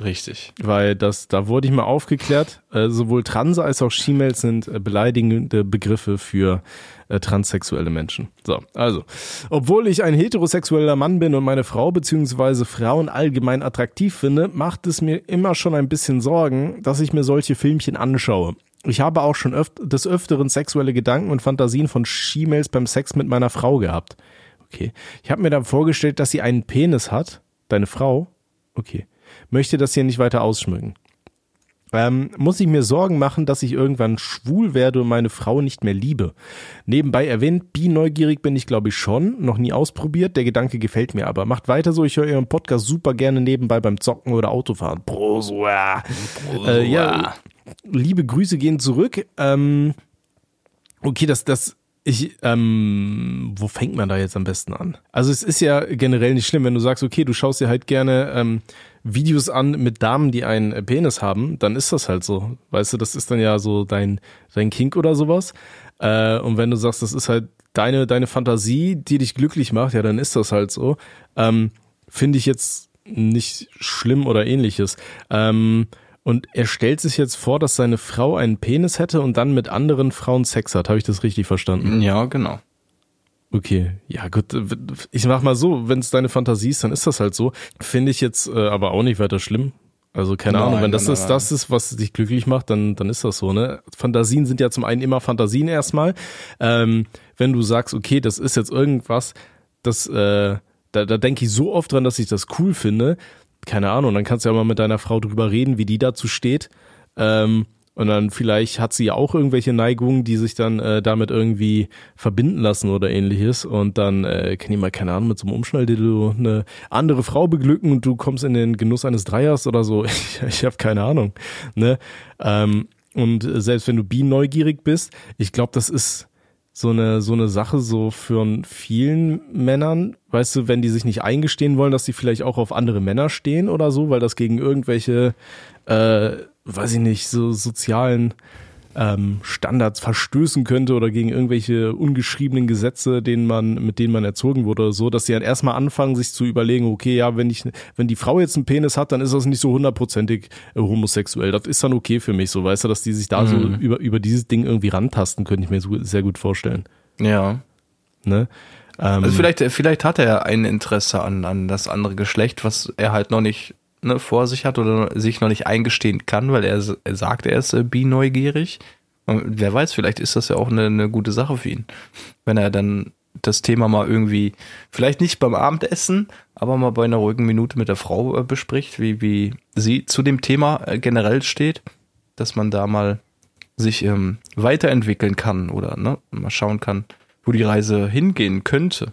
Richtig. Weil das, da wurde ich mal aufgeklärt, äh, sowohl Transe als auch She-Mails sind äh, beleidigende Begriffe für äh, transsexuelle Menschen. So, also, obwohl ich ein heterosexueller Mann bin und meine Frau beziehungsweise Frauen allgemein attraktiv finde, macht es mir immer schon ein bisschen Sorgen, dass ich mir solche Filmchen anschaue. Ich habe auch schon öft des Öfteren sexuelle Gedanken und Fantasien von She-Mails beim Sex mit meiner Frau gehabt. Okay. Ich habe mir dann vorgestellt, dass sie einen Penis hat. Deine Frau? Okay. Möchte das hier nicht weiter ausschmücken. Ähm, muss ich mir Sorgen machen, dass ich irgendwann schwul werde und meine Frau nicht mehr liebe. Nebenbei erwähnt, bi-neugierig bin ich glaube ich schon, noch nie ausprobiert, der Gedanke gefällt mir aber. Macht weiter so, ich höre Ihren Podcast super gerne nebenbei beim Zocken oder Autofahren. Prosua. Äh, ja, liebe Grüße gehen zurück. Ähm, okay, das, das, ich, ähm, wo fängt man da jetzt am besten an? Also es ist ja generell nicht schlimm, wenn du sagst, okay, du schaust dir halt gerne ähm, Videos an mit Damen, die einen Penis haben, dann ist das halt so. Weißt du, das ist dann ja so dein, dein Kink oder sowas. Äh, und wenn du sagst, das ist halt deine, deine Fantasie, die dich glücklich macht, ja, dann ist das halt so. Ähm, Finde ich jetzt nicht schlimm oder ähnliches. Ähm, und er stellt sich jetzt vor, dass seine Frau einen Penis hätte und dann mit anderen Frauen Sex hat. Habe ich das richtig verstanden? Ja, genau. Okay, ja gut. Ich mach mal so, wenn es deine Fantasie ist, dann ist das halt so. Finde ich jetzt äh, aber auch nicht weiter schlimm. Also keine Nein, Ahnung, wenn das nein, ist, nein. das ist, was dich glücklich macht, dann, dann ist das so, ne? Fantasien sind ja zum einen immer Fantasien erstmal. Ähm, wenn du sagst, okay, das ist jetzt irgendwas, das, äh, da, da denke ich so oft dran, dass ich das cool finde. Keine Ahnung, dann kannst du ja mal mit deiner Frau drüber reden, wie die dazu steht. Ähm, und dann vielleicht hat sie ja auch irgendwelche Neigungen, die sich dann äh, damit irgendwie verbinden lassen oder ähnliches. Und dann äh, kann ich mal, keine Ahnung, mit so einem Umschnalldildo eine andere Frau beglücken und du kommst in den Genuss eines Dreiers oder so. (laughs) Ich, ich habe keine Ahnung. Ne? Ähm, und selbst wenn du bi neugierig bist, ich glaube, das ist so eine so eine Sache so für vielen Männern, weißt du, wenn die sich nicht eingestehen wollen, dass sie vielleicht auch auf andere Männer stehen oder so, weil das gegen irgendwelche, äh, weiß ich nicht, so sozialen ähm, Standards verstößen könnte oder gegen irgendwelche ungeschriebenen Gesetze, denen man, mit denen man erzogen wurde oder so, dass sie dann erstmal anfangen, sich zu überlegen, okay, ja, wenn ich, wenn die Frau jetzt einen Penis hat, dann ist das nicht so hundertprozentig äh, homosexuell. Das ist dann okay für mich, so weißt du, dass die sich da so über, über dieses Ding irgendwie rantasten, könnte ich mir so, sehr gut vorstellen. Ja. Ne? Ähm, Also vielleicht, vielleicht hat er ein Interesse an, an das andere Geschlecht, was er halt noch nicht ne, vor sich hat oder sich noch nicht eingestehen kann, weil er, er sagt, er ist äh, bi-neugierig. Und wer weiß, vielleicht ist das ja auch eine, eine gute Sache für ihn. Wenn er dann das Thema mal irgendwie, vielleicht nicht beim Abendessen, aber mal bei einer ruhigen Minute mit der Frau äh, bespricht, wie, wie sie zu dem Thema äh, generell steht, dass man da mal sich ähm, weiterentwickeln kann oder ne, mal schauen kann, wo die Reise hingehen könnte.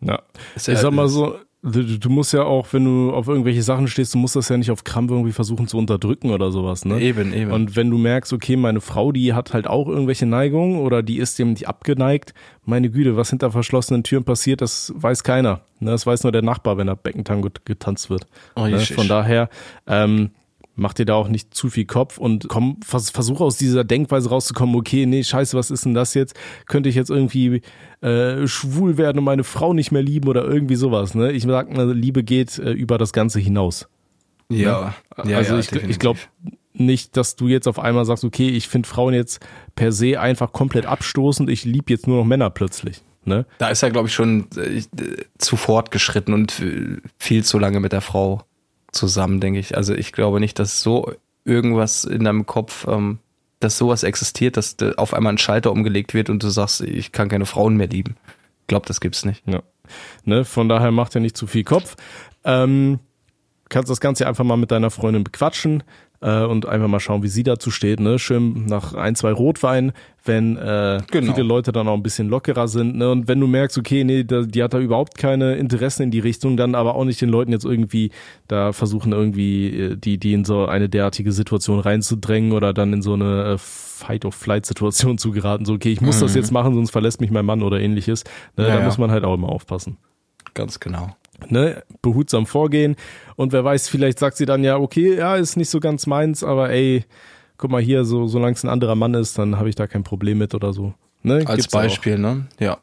Ja. Ist Ich ja- sag mal so, du, du musst ja auch, wenn du auf irgendwelche Sachen stehst, du musst das ja nicht auf Krampf irgendwie versuchen zu unterdrücken oder sowas, ne? Eben, eben. Und wenn du merkst, okay, meine Frau, die hat halt auch irgendwelche Neigungen oder die ist dem nicht abgeneigt, meine Güte, was hinter verschlossenen Türen passiert, das weiß keiner. Ne? Das weiß nur der Nachbar, wenn da Beckentango getanzt wird. Oh, ne? Von daher, ähm, mach dir da auch nicht zu viel Kopf und komm, vers versuch aus dieser Denkweise rauszukommen, okay, nee, scheiße, was ist denn das jetzt? Könnte ich jetzt irgendwie äh, schwul werden und meine Frau nicht mehr lieben oder irgendwie sowas, ne? Ich sag mal, Liebe geht äh, über das Ganze hinaus. ja, ja, also ja, ich, definitiv. ich glaube nicht, dass du jetzt auf einmal sagst, okay, ich finde Frauen jetzt per se einfach komplett abstoßend, ich liebe jetzt nur noch Männer plötzlich. Ne? Da ist er, glaube ich, schon äh, zu fortgeschritten und äh, viel zu lange mit der Frau. Zusammen, denke ich. Also ich glaube nicht, dass so irgendwas in deinem Kopf ähm, dass sowas existiert, dass da auf einmal ein Schalter umgelegt wird und du sagst, ich kann keine Frauen mehr lieben. Ich glaube, das gibt's nicht. Ja. Ne, von daher macht er nicht zu viel Kopf. Ähm, kannst das Ganze einfach mal mit deiner Freundin bequatschen äh, und einfach mal schauen, wie sie dazu steht. Ne? Schön nach ein, zwei Rotwein, wenn äh, Genau. viele Leute dann auch ein bisschen lockerer sind. Ne? Und wenn du merkst, okay, nee, da, die hat da überhaupt keine Interessen in die Richtung, dann aber auch nicht den Leuten jetzt irgendwie da versuchen, irgendwie äh, die, die in so eine derartige Situation reinzudrängen oder dann in so eine äh, Fight-of-Flight-Situation (laughs) zu geraten. So, okay, ich muss das jetzt machen, sonst verlässt mich mein Mann oder ähnliches. Ne? Mhm. Ja, da muss man halt auch immer aufpassen Ganz genau. Ne, behutsam vorgehen. Und wer weiß, vielleicht sagt sie dann ja, okay, ja, ist nicht so ganz meins, aber ey, guck mal hier, so solange es ein anderer Mann ist, dann habe ich da kein Problem mit oder so. Ne, Als gibt's auch. Beispiel, ne? Ja.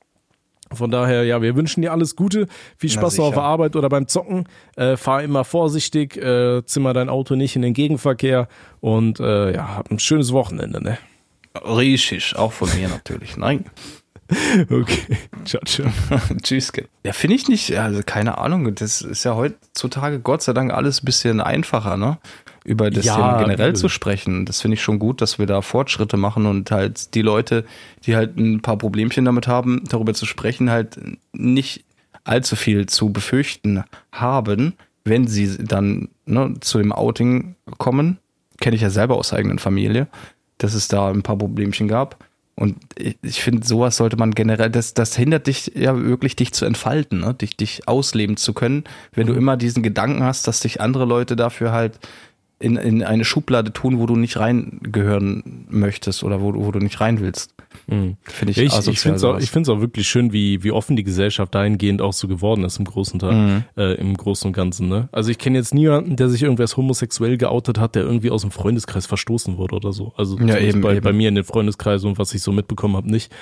Von daher, ja, wir wünschen dir alles Gute, viel Spaß noch auf der Arbeit oder beim Zocken. Äh, fahr immer vorsichtig, äh, zimmer dein Auto nicht in den Gegenverkehr und äh, ja, hab ein schönes Wochenende, ne? Richtig, auch von mir natürlich. Nein. (laughs) Okay, ciao, ciao. (laughs) Tschüss. Ja, finde ich nicht, also keine Ahnung, das ist ja heutzutage Gott sei Dank alles ein bisschen einfacher, ne? Über das Ja, Thema generell übel. zu sprechen. Das finde ich schon gut, dass wir da Fortschritte machen und halt die Leute, die halt ein paar Problemchen damit haben, darüber zu sprechen, halt nicht allzu viel zu befürchten haben, wenn sie dann ne, zu dem Outing kommen. Kenne ich ja selber aus der eigenen Familie, dass es da ein paar Problemchen gab. Und ich, ich finde, sowas sollte man generell, das, das hindert dich ja wirklich, dich zu entfalten, ne? dich, dich ausleben zu können, wenn du immer diesen Gedanken hast, dass dich andere Leute dafür halt in, in eine Schublade tun, wo du nicht reingehören möchtest oder wo, du- wo du nicht rein willst. Mhm. Finde ich, Ja, ich ich finde es auch, auch wirklich schön, wie, wie offen die Gesellschaft dahingehend auch so geworden ist im großen Teil, Mhm. äh, im Großen und Ganzen. Ne? Also ich kenne jetzt niemanden, der sich irgendwas homosexuell geoutet hat, der irgendwie aus dem Freundeskreis verstoßen wurde oder so. Also zumindest eben, bei, eben. bei mir in den Freundeskreisen und was ich so mitbekommen habe, nicht.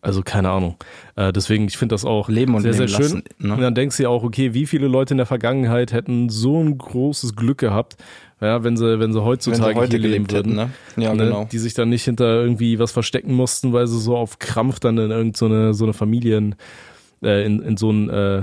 Also keine Ahnung. Äh, deswegen, ich finde das auch Leben sehr, sehr schön. lassen, ne? Und dann denkst du ja auch, okay, wie viele Leute in der Vergangenheit hätten so ein großes Glück gehabt, ja, wenn sie, wenn sie wenn heutzutage sie heute hier leben würden hätten, ne? Ja, ne, genau. die sich dann nicht hinter irgendwie was verstecken mussten, weil sie so auf Krampf dann in irgendeine so eine, so eine Familien, äh, in, in so ein, äh,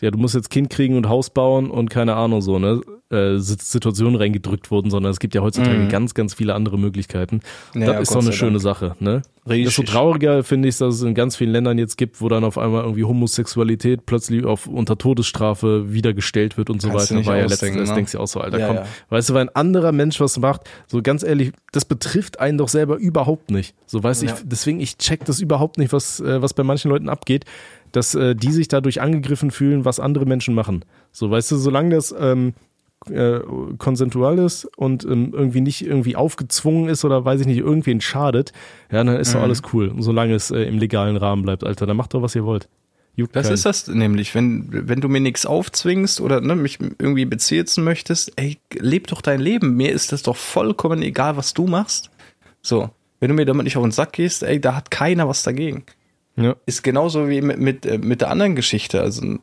ja, du musst jetzt Kind kriegen und Haus bauen und keine Ahnung so, ne, äh, Sit- Situationen reingedrückt wurden, sondern es gibt ja heutzutage Mhm. ganz, ganz viele andere Möglichkeiten. Ja, das ist doch eine schöne Dank. Sache, ne? Richtig. Desto trauriger finde ich, dass es in ganz vielen Ländern jetzt gibt, wo dann auf einmal irgendwie Homosexualität plötzlich auf unter Todesstrafe wiedergestellt wird und so Kannst du weiter. War ja letztens, das ne? denkst du auch so, Alter, Ja, komm. ja. Weißt du, wenn ein anderer Mensch was macht, so ganz ehrlich, das betrifft einen doch selber überhaupt nicht. So weißt du, Ja. ich, deswegen, ich check das überhaupt nicht, was, äh, was bei manchen Leuten abgeht, dass äh, die sich dadurch angegriffen fühlen, was andere Menschen machen. So, weißt du, solange das ähm, äh, konsensual ist und ähm, irgendwie nicht irgendwie aufgezwungen ist oder weiß ich nicht, irgendwen schadet, ja, dann ist doch Mhm. alles cool. Und solange es äh, im legalen Rahmen bleibt, Alter, dann macht doch, was ihr wollt. Juckt Das keinen. ist das nämlich, wenn, wenn du mir nichts aufzwingst oder ne, mich irgendwie beziehen möchtest, ey, leb doch dein Leben. Mir ist das doch vollkommen egal, was du machst. So, wenn du mir damit nicht auf den Sack gehst, ey, da hat keiner was dagegen. Ja. Ist genauso wie mit, mit, äh, mit der anderen Geschichte. Also,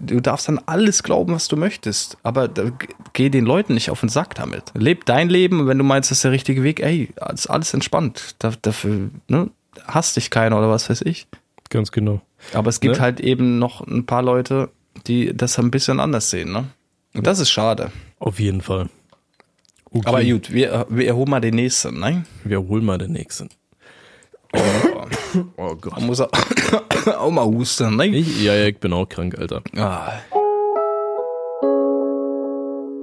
du darfst an alles glauben, was du möchtest. Aber da, geh den Leuten nicht auf den Sack damit. Leb dein Leben und wenn du meinst, das ist der richtige Weg, ey, ist alles entspannt. Da, dafür, ne, hasst dich keiner oder was weiß ich. Ganz genau. Aber es gibt Ne? halt eben noch ein paar Leute, die das ein bisschen anders sehen, ne? Und das ist schade. Auf jeden Fall. Okay. Aber gut, wir, wir erhoben mal den nächsten, ne? Wir holen mal den nächsten. Oh Gott. Man muss auch, (coughs) auch mal husten, ne? Ich, ja, ja, ich bin auch krank, Alter. Ah,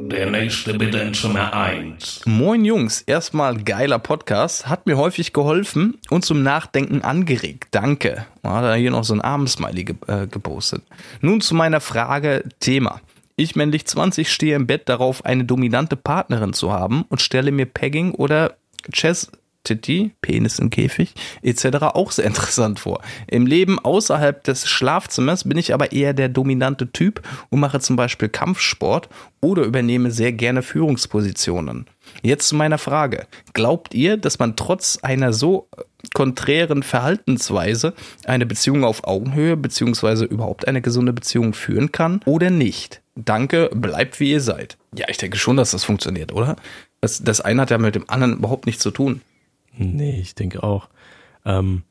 Der nächste bitte in Zimmer 1. Moin Jungs, erstmal geiler Podcast, hat mir häufig geholfen und zum Nachdenken angeregt. Danke. Man hat er hier noch so ein Armsmiley ge äh, gepostet. Nun zu meiner Frage Thema. Ich männlich 20 stehe im Bett darauf, eine dominante Partnerin zu haben und stelle mir Pegging oder Chess Titi, Penis im Käfig, etc. auch sehr (laughs) interessant vor. Im Leben außerhalb des Schlafzimmers bin ich aber eher der dominante Typ und mache zum Beispiel Kampfsport oder übernehme sehr gerne Führungspositionen. Jetzt zu meiner Frage. Glaubt ihr, dass man trotz einer so konträren Verhaltensweise eine Beziehung auf Augenhöhe beziehungsweise überhaupt eine gesunde Beziehung führen kann oder nicht? Danke, bleibt wie ihr seid. Ja, ich denke schon, dass das funktioniert, oder? Das, das eine hat ja mit dem anderen überhaupt nichts zu tun. Nee, ich denke auch. Ähm,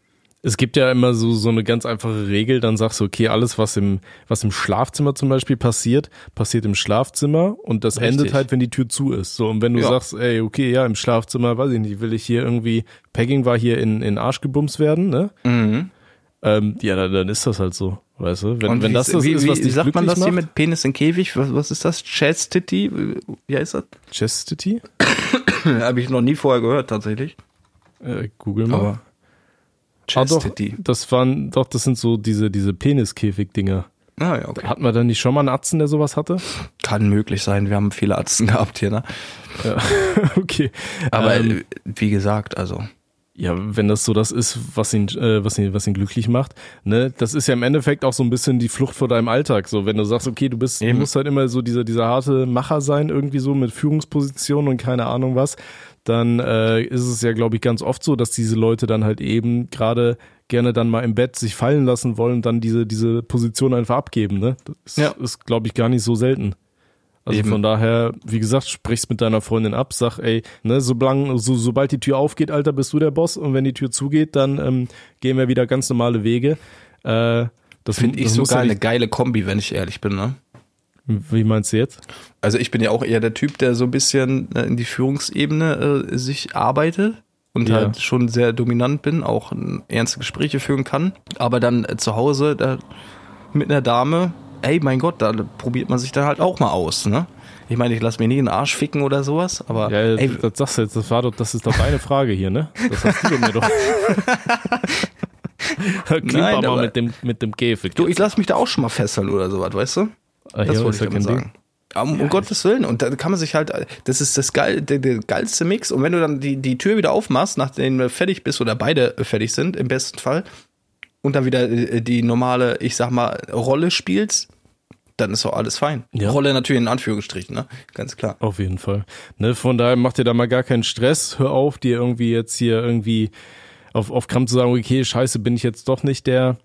Es gibt ja immer so, so eine ganz einfache Regel, dann sagst du, okay, alles, was im, was im Schlafzimmer zum Beispiel passiert, passiert im Schlafzimmer und das Richtig. endet halt, wenn die Tür zu ist. So, und wenn du Ja. sagst, ey, okay, ja, im Schlafzimmer, weiß ich nicht, will ich hier irgendwie, Pegging war hier in, in Arsch gebumst werden, ne? Mhm. Ähm, ja, dann, dann ist das halt so, weißt du? Wenn, Und wenn wie, das das wie, ist, was wie dich sagt man das hier macht, mit Penis in Käfig? Was, was ist das? Chastity? Wie heißt das? Chastity? (coughs) Habe ich noch nie vorher gehört, tatsächlich. Äh, Google mal. Aber Ah, doch, das waren, doch, das sind so diese, diese Peniskäfig-Dinger. Ah, ja, okay. Hat man da nicht schon mal einen Atzen, der sowas hatte? Kann möglich sein. Wir haben viele Arzten (laughs) gehabt hier, ne? Ja, (laughs) okay. Aber ähm, äh, wie gesagt, also. ja, wenn das so das ist, was ihn, äh, was ihn, was ihn glücklich macht, ne, das ist ja im Endeffekt auch so ein bisschen die Flucht vor deinem Alltag. So, wenn du sagst, okay, du bist, du Eben. musst halt immer so dieser, dieser harte Macher sein, irgendwie so mit Führungsposition und keine Ahnung was, dann äh, ist es ja, glaube ich, ganz oft so, dass diese Leute dann halt eben gerade gerne dann mal im Bett sich fallen lassen wollen und dann diese, diese Position einfach abgeben, ne? Das Ja. ist, glaube ich, gar nicht so selten. Also Eben. von daher, wie gesagt, sprich's mit deiner Freundin ab, sag, ey, ne, soblang, so, sobald die Tür aufgeht, Alter, bist du der Boss und wenn die Tür zugeht, dann ähm, gehen wir wieder ganz normale Wege. Äh, das Finde ich sogar ja eine geile Kombi, wenn ich ehrlich bin, ne? Wie meinst du jetzt? Also ich bin ja auch eher der Typ, der so ein bisschen äh, in die Führungsebene äh, sich arbeitet und Ja. halt schon sehr dominant bin, auch äh, ernste Gespräche führen kann. Aber dann äh, zu Hause da, mit einer Dame, ey, mein Gott, da probiert man sich dann halt auch mal aus, ne? Ich meine, ich lasse mir nie in den Arsch ficken oder sowas, aber Ja, ey, das sagst du jetzt, das war doch, das ist doch deine Frage hier, ne? Das hast du mir doch. (laughs) Klimper Nein, mal mit dem, mit dem Käfig. du, ich lasse mich da auch schon mal fesseln oder sowas, weißt du? Ah, Das ja, wollte ja ich damit kein Ding. sagen. Um, um Gottes Willen. Und da kann man sich halt, das ist das geil, der, der geilste Mix. Und wenn du dann die, die Tür wieder aufmachst, nachdem du fertig bist oder beide fertig sind, im besten Fall, und dann wieder äh, die normale, ich sag mal, Rolle spielst, dann ist doch alles fein. Ja. Rolle natürlich in Anführungsstrichen, ne? Ganz klar. Auf jeden Fall. Ne, von daher macht dir da mal gar keinen Stress. Hör auf, dir irgendwie jetzt hier irgendwie auf, auf Krampf zu sagen, okay, scheiße, bin ich jetzt doch nicht der,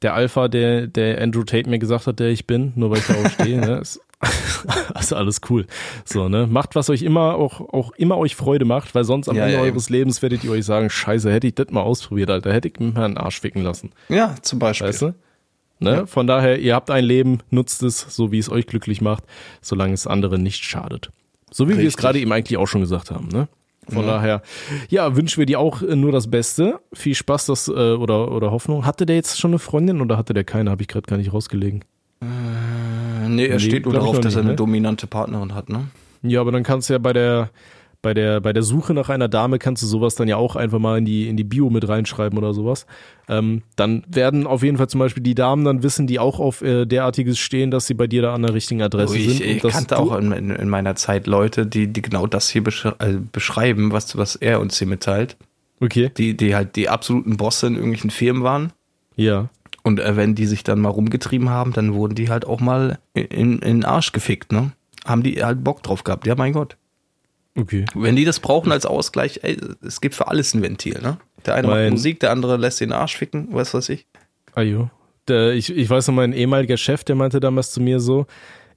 der Alpha, der, der Andrew Tate mir gesagt hat, der ich bin, nur weil ich da auch stehe. Ne? Ist, ist (laughs) alles cool. So, ne? Macht, was euch immer auch, auch immer euch Freude macht, weil sonst am Ja, Ende ja, eures Lebens werdet ihr euch sagen, scheiße, hätte ich das mal ausprobiert, Alter, hätte ich mir einen Arsch ficken lassen. Ja, zum Beispiel. Weißt du? Ne? Von daher, ihr habt ein Leben, nutzt es, so wie es euch glücklich macht, solange es anderen nicht schadet. So wie wir es Richtig. gerade eben eigentlich auch schon gesagt haben. Ne? Von daher, ja, wünschen wir dir auch äh, nur das Beste. Viel Spaß das, äh, oder, oder Hoffnung. Hatte der jetzt schon eine Freundin oder hatte der keine? Habe ich gerade gar nicht rausgelegen. Äh, nee, er Nee, steht nur darauf, dass er nicht, eine ne? dominante Partnerin hat, ne? Ja, aber dann kannst du ja bei der, bei der, bei der Suche nach einer Dame kannst du sowas dann ja auch einfach mal in die, in die Bio mit reinschreiben oder sowas. Ähm, dann werden auf jeden Fall zum Beispiel die Damen dann wissen, die auch auf äh, derartiges stehen, dass sie bei dir da an der richtigen Adresse ich, sind. ich kannte auch in, in, in meiner Zeit Leute, die, die genau das hier besch äh, beschreiben, was, was er uns hier mitteilt. Okay. Die, die halt die absoluten Bosse in irgendwelchen Firmen waren. Ja. Und äh, wenn die sich dann mal rumgetrieben haben, dann wurden die halt auch mal in, in den Arsch gefickt, ne? Haben die halt Bock drauf gehabt. Ja, mein Gott. Okay. Wenn die das brauchen als Ausgleich, ey, es gibt für alles ein Ventil, ne? Der eine Mein- macht Musik, der andere lässt den Arsch ficken, was weiß ich. Ajo. Der, ich, ich weiß noch, mein ehemaliger Chef, der meinte damals zu mir so,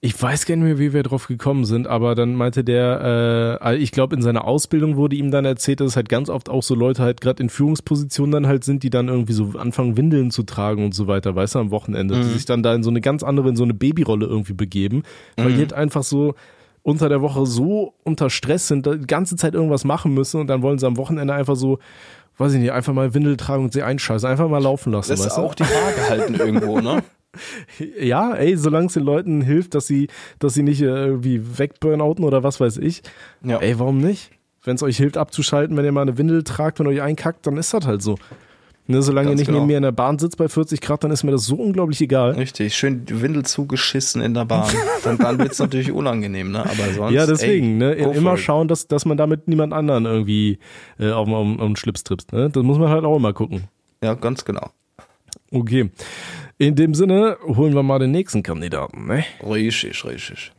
ich weiß gar nicht mehr, wie wir drauf gekommen sind, aber dann meinte der, äh, ich glaube, in seiner Ausbildung wurde ihm dann erzählt, dass es halt ganz oft auch so Leute halt gerade in Führungspositionen dann halt sind, die dann irgendwie so anfangen, Windeln zu tragen und so weiter, weißt du, am Wochenende, die sich dann da in so eine ganz andere, in so eine Babyrolle irgendwie begeben, weil die halt einfach so unter der Woche so unter Stress sind, die ganze Zeit irgendwas machen müssen und dann wollen sie am Wochenende einfach so, weiß ich nicht, einfach mal Windel tragen und sie einscheißen, einfach mal laufen lassen, Das ist weißt du? auch die Waage halten irgendwo, ne? (laughs) Ja, ey, solange es den Leuten hilft, dass sie, dass sie nicht äh, irgendwie wegburnouten oder was weiß ich. Ja. Ey, warum nicht? Wenn es euch hilft abzuschalten, wenn ihr mal eine Windel tragt, wenn euch einkackt, dann ist das halt so. Ne, solange Ganz ihr nicht genau. neben mir in der Bahn sitzt bei 40 Grad, dann ist mir das so unglaublich egal. Richtig, schön die Windel zugeschissen in der Bahn. Dann, dann wird's (laughs) natürlich unangenehm, ne? Aber sonst. Ja, deswegen, ey, ne, immer schauen, dass, dass man damit niemand anderen irgendwie äh, auf, auf, auf den Schlips trippt. Ne? Das muss man halt auch immer gucken. Ja, ganz genau. Okay. In dem Sinne holen wir mal den nächsten Kandidaten. Ne? Richtig, richtig.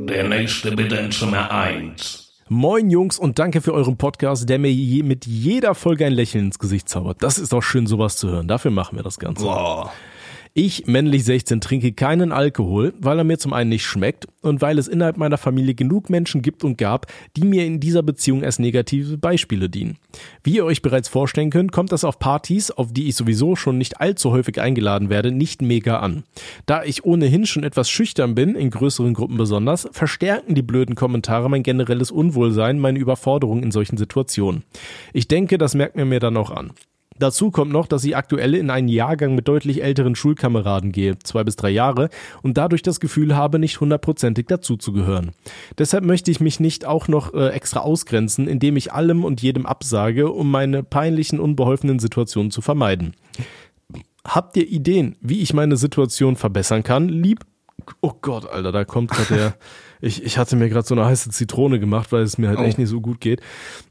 Der nächste bitte in Zimmer 1. Moin Jungs und danke für euren Podcast, der mir je, mit jeder Folge ein Lächeln ins Gesicht zaubert. Das ist auch schön, sowas zu hören. Dafür machen wir das Ganze. Boah. Ich, männlich 16, trinke keinen Alkohol, weil er mir zum einen nicht schmeckt und weil es innerhalb meiner Familie genug Menschen gibt und gab, die mir in dieser Beziehung als negative Beispiele dienen. Wie ihr euch bereits vorstellen könnt, kommt das auf Partys, auf die ich sowieso schon nicht allzu häufig eingeladen werde, nicht mega an. Da ich ohnehin schon etwas schüchtern bin, in größeren Gruppen besonders, verstärken die blöden Kommentare mein generelles Unwohlsein, meine Überforderung in solchen Situationen. Ich denke, das merkt mir mir dann auch an. Dazu kommt noch, dass ich aktuell in einen Jahrgang mit deutlich älteren Schulkameraden gehe, zwei bis drei Jahre, und dadurch das Gefühl habe, nicht hundertprozentig dazuzugehören. Deshalb möchte ich mich nicht auch noch äh, extra ausgrenzen, indem ich allem und jedem absage, um meine peinlichen, unbeholfenen Situationen zu vermeiden. Habt ihr Ideen, wie ich meine Situation verbessern kann, lieb? Oh Gott, Alter, da kommt gerade der. (laughs) Ich, ich hatte mir gerade so eine heiße Zitrone gemacht, weil es mir halt Oh. echt nicht so gut geht.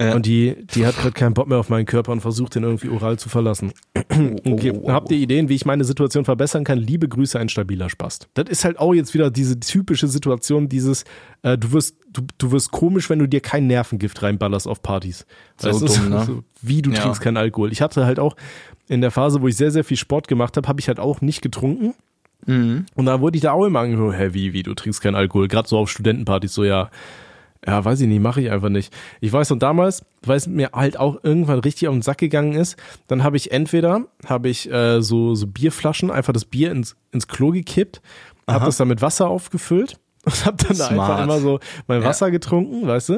Ja. Und die, die hat gerade keinen Bock mehr auf meinen Körper und versucht den irgendwie oral zu verlassen. Okay. oh, oh, Habt ihr Ideen, wie ich meine Situation verbessern kann? Liebe Grüße, ein stabiler Spast. Das ist halt auch jetzt wieder diese typische Situation, dieses, äh, du wirst, du, du wirst komisch, wenn du dir kein Nervengift reinballerst auf Partys. So Weißt du, dumm, ne? so, wie du Ja. trinkst keinen Alkohol. Ich hatte halt auch in der Phase, wo ich sehr, sehr viel Sport gemacht habe, habe ich halt auch nicht getrunken. Mhm. Und da wurde ich da auch immer angeguckt, hä, wie, wie, du trinkst keinen Alkohol. Gerade so auf Studentenpartys, so ja, ja, weiß ich nicht, mache ich einfach nicht. Ich weiß und damals, weil es mir halt auch irgendwann richtig auf den Sack gegangen ist, dann habe ich entweder, habe ich äh, so, so Bierflaschen, einfach das Bier ins, ins Klo gekippt, habe das dann mit Wasser aufgefüllt und habe dann da einfach Smart. immer so mein Ja. Wasser getrunken, weißt du?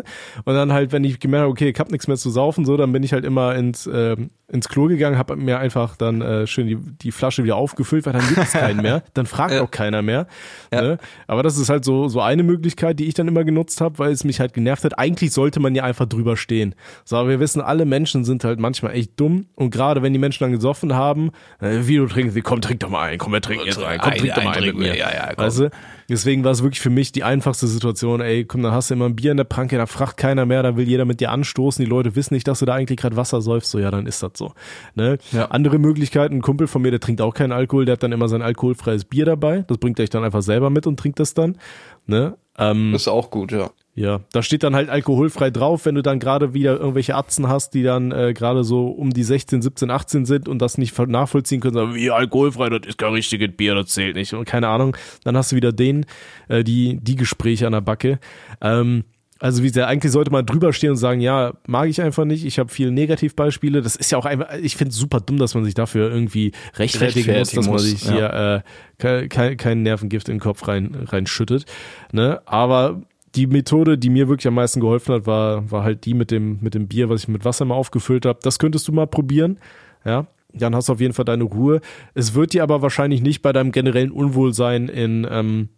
Und dann halt, wenn ich gemerkt habe, okay, ich hab nichts mehr zu saufen, so, dann bin ich halt immer ins, ähm, ins Klo gegangen, habe mir einfach dann äh, schön die, die Flasche wieder aufgefüllt, weil dann gibt's keinen mehr. (laughs) Dann fragt Ja. auch keiner mehr. Ja. Ne? Aber das ist halt so, so eine Möglichkeit, die ich dann immer genutzt habe, weil es mich halt genervt hat. Eigentlich sollte man ja einfach drüber stehen. So, aber wir wissen, alle Menschen sind halt manchmal echt dumm. Und gerade wenn die Menschen dann gesoffen haben, äh, wie du trinkst, komm, trink doch mal ein, komm, wir trinken jetzt ein, komm, Ein- trink doch mal ein ein mit trinken mir. ja, ja, komm. weißt du? Deswegen war es wirklich für mich die einfachste Situation, ey, komm, dann hast du immer ein Bier in der Pranke, da fragt keiner mehr, da will jeder mit dir anstoßen, die Leute wissen nicht, dass du da eigentlich gerade Wasser säufst, so ja, dann ist das so. Ne? Ja. Andere Möglichkeiten, ein Kumpel von mir, der trinkt auch keinen Alkohol, der hat dann immer sein alkoholfreies Bier dabei, das bringt er euch dann einfach selber mit und trinkt das dann. Ne? Ähm, Ist auch gut, ja. Ja, da steht dann halt alkoholfrei drauf, wenn du dann gerade wieder irgendwelche Atzen hast, die dann äh, gerade so um die 16, 17, 18 sind und das nicht nachvollziehen können, sagen, wie alkoholfrei, das ist kein richtiges Bier, das zählt nicht und keine Ahnung. Dann hast du wieder den, äh, die, die Gespräche an der Backe. Ähm, also wie sehr eigentlich sollte man drüber stehen und sagen, ja, mag ich einfach nicht. Ich habe viele Negativbeispiele. Das ist ja auch einfach, ich finde es super dumm, dass man sich dafür irgendwie rechtfertigen, muss, Rechtfertigen dass man muss, sich hier äh, kein, kein, kein Nervengift in den Kopf rein reinschüttet. Ne? Aber die Methode, die mir wirklich am meisten geholfen hat, war, war halt die mit dem, mit dem Bier, was ich mit Wasser mal aufgefüllt habe. Das könntest du mal probieren. Ja. Dann hast du auf jeden Fall deine Ruhe. Es wird dir aber wahrscheinlich nicht bei deinem generellen Unwohlsein in ähm,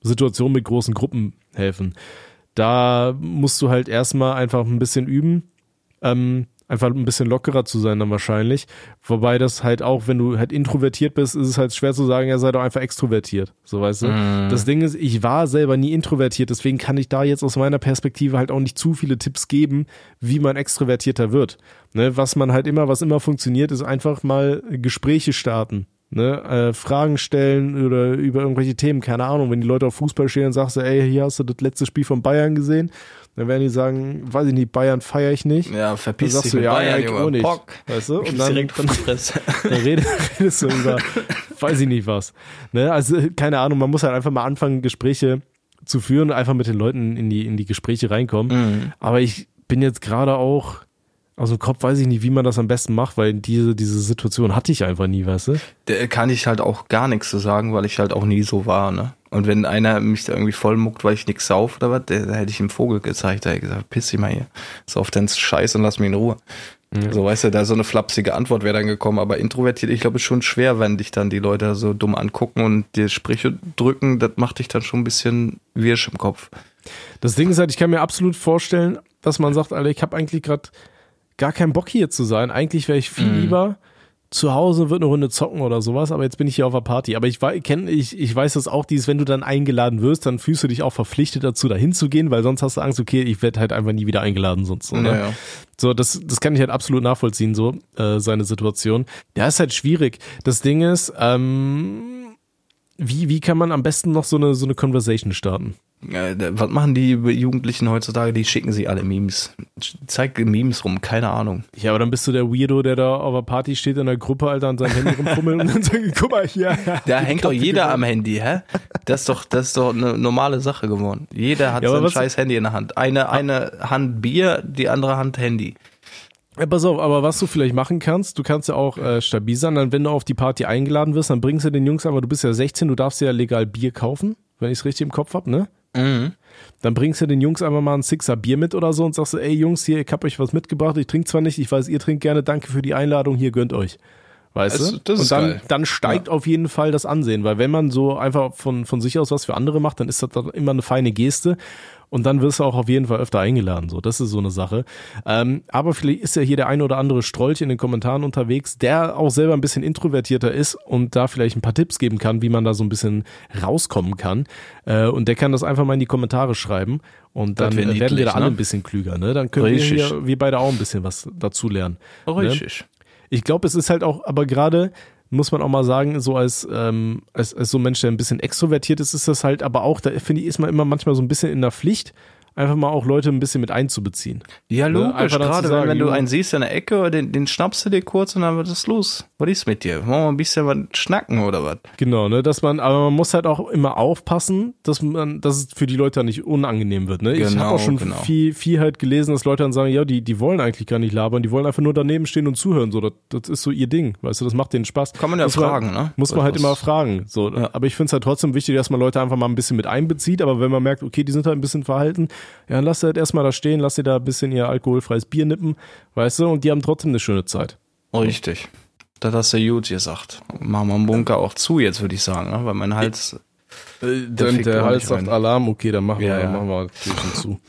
Situationen mit großen Gruppen helfen. Da musst du halt erstmal einfach ein bisschen üben. Ähm, einfach ein bisschen lockerer zu sein dann wahrscheinlich. Wobei das halt auch, wenn du halt introvertiert bist, ist es halt schwer zu sagen, ja, sei doch einfach extrovertiert. So weißt du. Das Ding ist, ich war selber nie introvertiert, deswegen kann ich da jetzt aus meiner Perspektive halt auch nicht zu viele Tipps geben, wie man extrovertierter wird. Ne, was man halt immer, was immer funktioniert, ist einfach mal Gespräche starten. Ne, äh, Fragen stellen oder über irgendwelche Themen, keine Ahnung, wenn die Leute auf Fußball stehen und sagst du, ey, hier hast du das letzte Spiel von Bayern gesehen, dann werden die sagen, weiß ich nicht, Bayern feiere ich nicht. Ja, Dann verpiss sagst dich du, mit ja, Bayern, ja, ich auch nicht. Pock. Weißt du? Und dann, direkt (laughs) dann, dann red- redest du über, weiß ich nicht was. Ne? Also, keine Ahnung, man muss halt einfach mal anfangen, Gespräche zu führen und einfach mit den Leuten in die, in die Gespräche reinkommen. Mhm. Aber ich bin jetzt gerade auch, dem Kopf weiß ich nicht, wie man das am besten macht, weil diese, diese Situation hatte ich einfach nie, weißt du? Da kann ich halt auch gar nichts zu sagen, weil ich halt auch nie so war, ne? Und wenn einer mich da irgendwie vollmuckt, weil ich nix sauf oder was, da hätte ich ihm Vogel gezeigt, da hätte ich gesagt, piss dich mal hier. Sauf deinen Scheiß und lass mich in Ruhe. So, weißt du, da so eine flapsige Antwort wäre dann gekommen, aber introvertiert, ich glaube, es ist schon schwer, wenn dich dann die Leute so dumm angucken und dir Sprüche drücken, das macht dich dann schon ein bisschen wirsch im Kopf. Das Ding ist halt, ich kann mir absolut vorstellen, dass man sagt, Alter, ich habe eigentlich gerade gar keinen Bock hier zu sein. Eigentlich wäre ich viel lieber zu Hause und würde eine Runde zocken oder sowas, aber jetzt bin ich hier auf der Party. Aber ich, kenn, ich, ich weiß das auch, dieses, wenn du dann eingeladen wirst, dann fühlst du dich auch verpflichtet dazu, da hinzugehen, weil sonst hast du Angst, okay, ich werde halt einfach nie wieder eingeladen sonst. So, ne? Naja. So, das, das kann ich halt absolut nachvollziehen, so, äh, seine Situation. Ja, ist halt schwierig. Das Ding ist, ähm, wie, wie kann man am besten noch so eine, so eine Conversation starten? Was machen die Jugendlichen heutzutage? Die schicken sich alle Memes. Zeig Memes rum, keine Ahnung. Ja, aber dann bist du der Weirdo, der da auf der Party steht in der Gruppe, Alter, an seinem Handy rumfummelt und dann sagt, (laughs) guck mal hier. Da hängt doch jeder am Handy, hä? Das ist doch, das ist doch eine normale Sache geworden. Jeder hat Ja, sein scheiß Handy in der Hand. Eine, eine Hand Bier, die andere Hand Handy. Ja, pass auf, aber was du vielleicht machen kannst, du kannst ja auch äh, stabil sein, dann wenn du auf die Party eingeladen wirst, dann bringst du den Jungs aber, du bist ja 16, du darfst ja legal Bier kaufen, wenn ich es richtig im Kopf hab, ne? Dann bringst du den Jungs einfach mal ein Sixer Bier mit oder so und sagst du, ey Jungs, hier, ich hab euch was mitgebracht, ich trinke zwar nicht, ich weiß, ihr trinkt gerne, danke für die Einladung, hier gönnt euch. Weißt Das- du? und dann, dann steigt auf jeden Fall das Ansehen, weil wenn man so einfach von, von sich aus was für andere macht, dann ist das dann immer eine feine Geste. Und dann wirst du auch auf jeden Fall öfter eingeladen. So, das ist so eine Sache. Ähm, aber vielleicht ist ja hier der ein oder andere Strolch in den Kommentaren unterwegs, der auch selber ein bisschen introvertierter ist und da vielleicht ein paar Tipps geben kann, wie man da so ein bisschen rauskommen kann. Äh, und der kann das einfach mal in die Kommentare schreiben. Und dann werden wir da alle ne? ein bisschen klüger. Ne? Dann können Richtig. wir hier, wir beide auch ein bisschen was dazu lernen. Ne? Ich glaube, es ist halt auch, aber gerade muss man auch mal sagen, so als, ähm, als, als so ein Mensch, der ein bisschen extrovertiert ist, ist das halt, aber auch, da finde ich, ist man immer manchmal so ein bisschen in der Pflicht, einfach mal auch Leute ein bisschen mit einzubeziehen. Ja, Ne, logisch. zu Gerade wenn, sagen, wenn du einen siehst in der Ecke, den, den schnappst du dir kurz und dann wird es los. Was ist mit dir? Wollen wir ein bisschen was schnacken oder was? Genau, ne, dass man, aber man muss halt auch immer aufpassen, dass man, dass es für die Leute nicht unangenehm wird, ne? ich habe Genau, auch schon genau. viel, viel halt gelesen, dass Leute dann sagen, ja, die, die wollen eigentlich gar nicht labern, die wollen einfach nur daneben stehen und zuhören, so, das, das ist so ihr Ding, weißt du, das macht denen Spaß. Kann man ja muss fragen, ne? Muss man halt immer fragen, so, aber ich finde es halt trotzdem wichtig, dass man Leute einfach mal ein bisschen mit einbezieht, aber wenn man merkt, okay, die sind halt ein bisschen verhalten, ja, dann lass sie halt erstmal da stehen, lass sie da ein bisschen ihr alkoholfreies Bier nippen, weißt du, und die haben trotzdem eine schöne Zeit. Richtig. Das hast du gut gesagt. Machen wir einen Bunker auch zu jetzt, würde ich sagen, ne? weil mein Hals... Dann fickt der Hals sagt. Alarm, okay, dann machen, Ja, wir, ja. machen wir Türchen zu.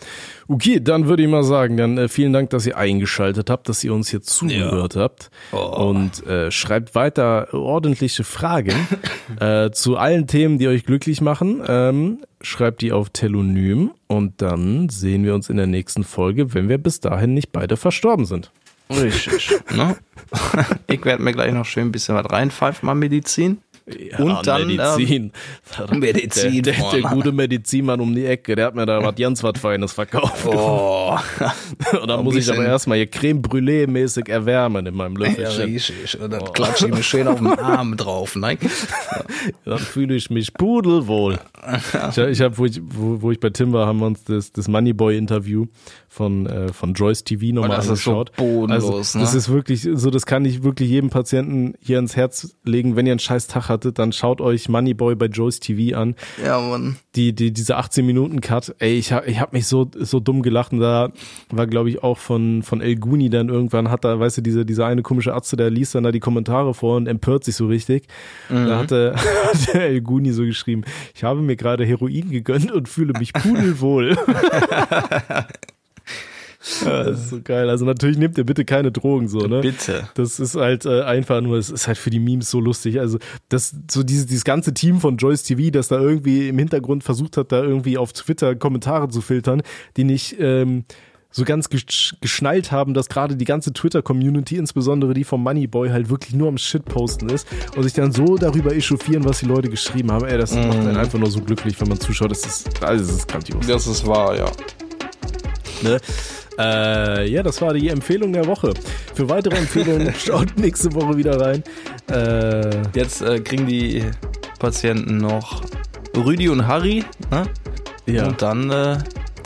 Okay, dann würde ich mal sagen, dann äh, vielen Dank, dass ihr eingeschaltet habt, dass ihr uns hier zugehört habt Oh. und äh, schreibt weiter ordentliche Fragen (laughs) äh, zu allen Themen, die euch glücklich machen. Ähm, schreibt die auf Telonym und dann sehen wir uns in der nächsten Folge, wenn wir bis dahin nicht beide verstorben sind. Richtig. ne? (laughs) Ich werde mir gleich noch schön ein bisschen was reinpfeifen, mal Medizin. Und dann, Medizin. Medizin, Der, der, der Mann. gute Medizinmann um die Ecke, der hat mir da was ganz was Feines verkauft. Oh, (laughs) Und dann muss ich aber erstmal hier Creme Brûlée mäßig erwärmen in meinem ja, Löffelchen. richtig. Und dann klatsche ich mir schön auf den Arm drauf. Nein? (laughs) dann fühle ich mich pudelwohl. (laughs) Ich, ich habe, wo ich, wo, wo ich bei Tim war, haben wir uns das, das Moneyboy-Interview von, äh, von Joyce TV nochmal das ist so angeschaut. bodenlos, also, ne? Das ist wirklich, so das kann ich wirklich jedem Patienten hier ins Herz legen. Wenn ihr einen scheiß Tag hattet, dann schaut euch Moneyboy bei Joyce TV an. Ja, Mann. die, die, diese 18 Minuten Cut, ey, ich hab, ich hab mich so, so dumm gelacht und da war, glaube ich, auch von, von El Guni dann irgendwann hat da, weißt du, diese, dieser eine komische Arzt, der liest dann da die Kommentare vor und empört sich so richtig. Da hatte, (laughs) hat der El Guni so geschrieben, ich habe mir gerade Heroin gegönnt und fühle mich pudelwohl. (laughs) Ja, das ist so geil. Also natürlich nehmt ihr bitte keine Drogen so, ne? Bitte. Das ist halt äh, einfach nur, es ist halt für die Memes so lustig. Also das so dieses dieses ganze Team von Joyce TV, das da irgendwie im Hintergrund versucht hat, da irgendwie auf Twitter Kommentare zu filtern, die nicht ähm, so ganz gesch- geschnallt haben, dass gerade die ganze Twitter-Community, insbesondere die vom Moneyboy, halt wirklich nur am Shitposten ist und sich dann so darüber echauffieren, was die Leute geschrieben haben. Ey, das macht einen einfach nur so glücklich, wenn man zuschaut. Das ist, also das ist grandios. Das ist wahr, ja. Ne? Äh, ja, das war die Empfehlung der Woche. Für weitere Empfehlungen (laughs) schaut nächste Woche wieder rein. Äh, Jetzt äh, kriegen die Patienten noch Rüdi und Harry. Ne? ja. Und dann, äh,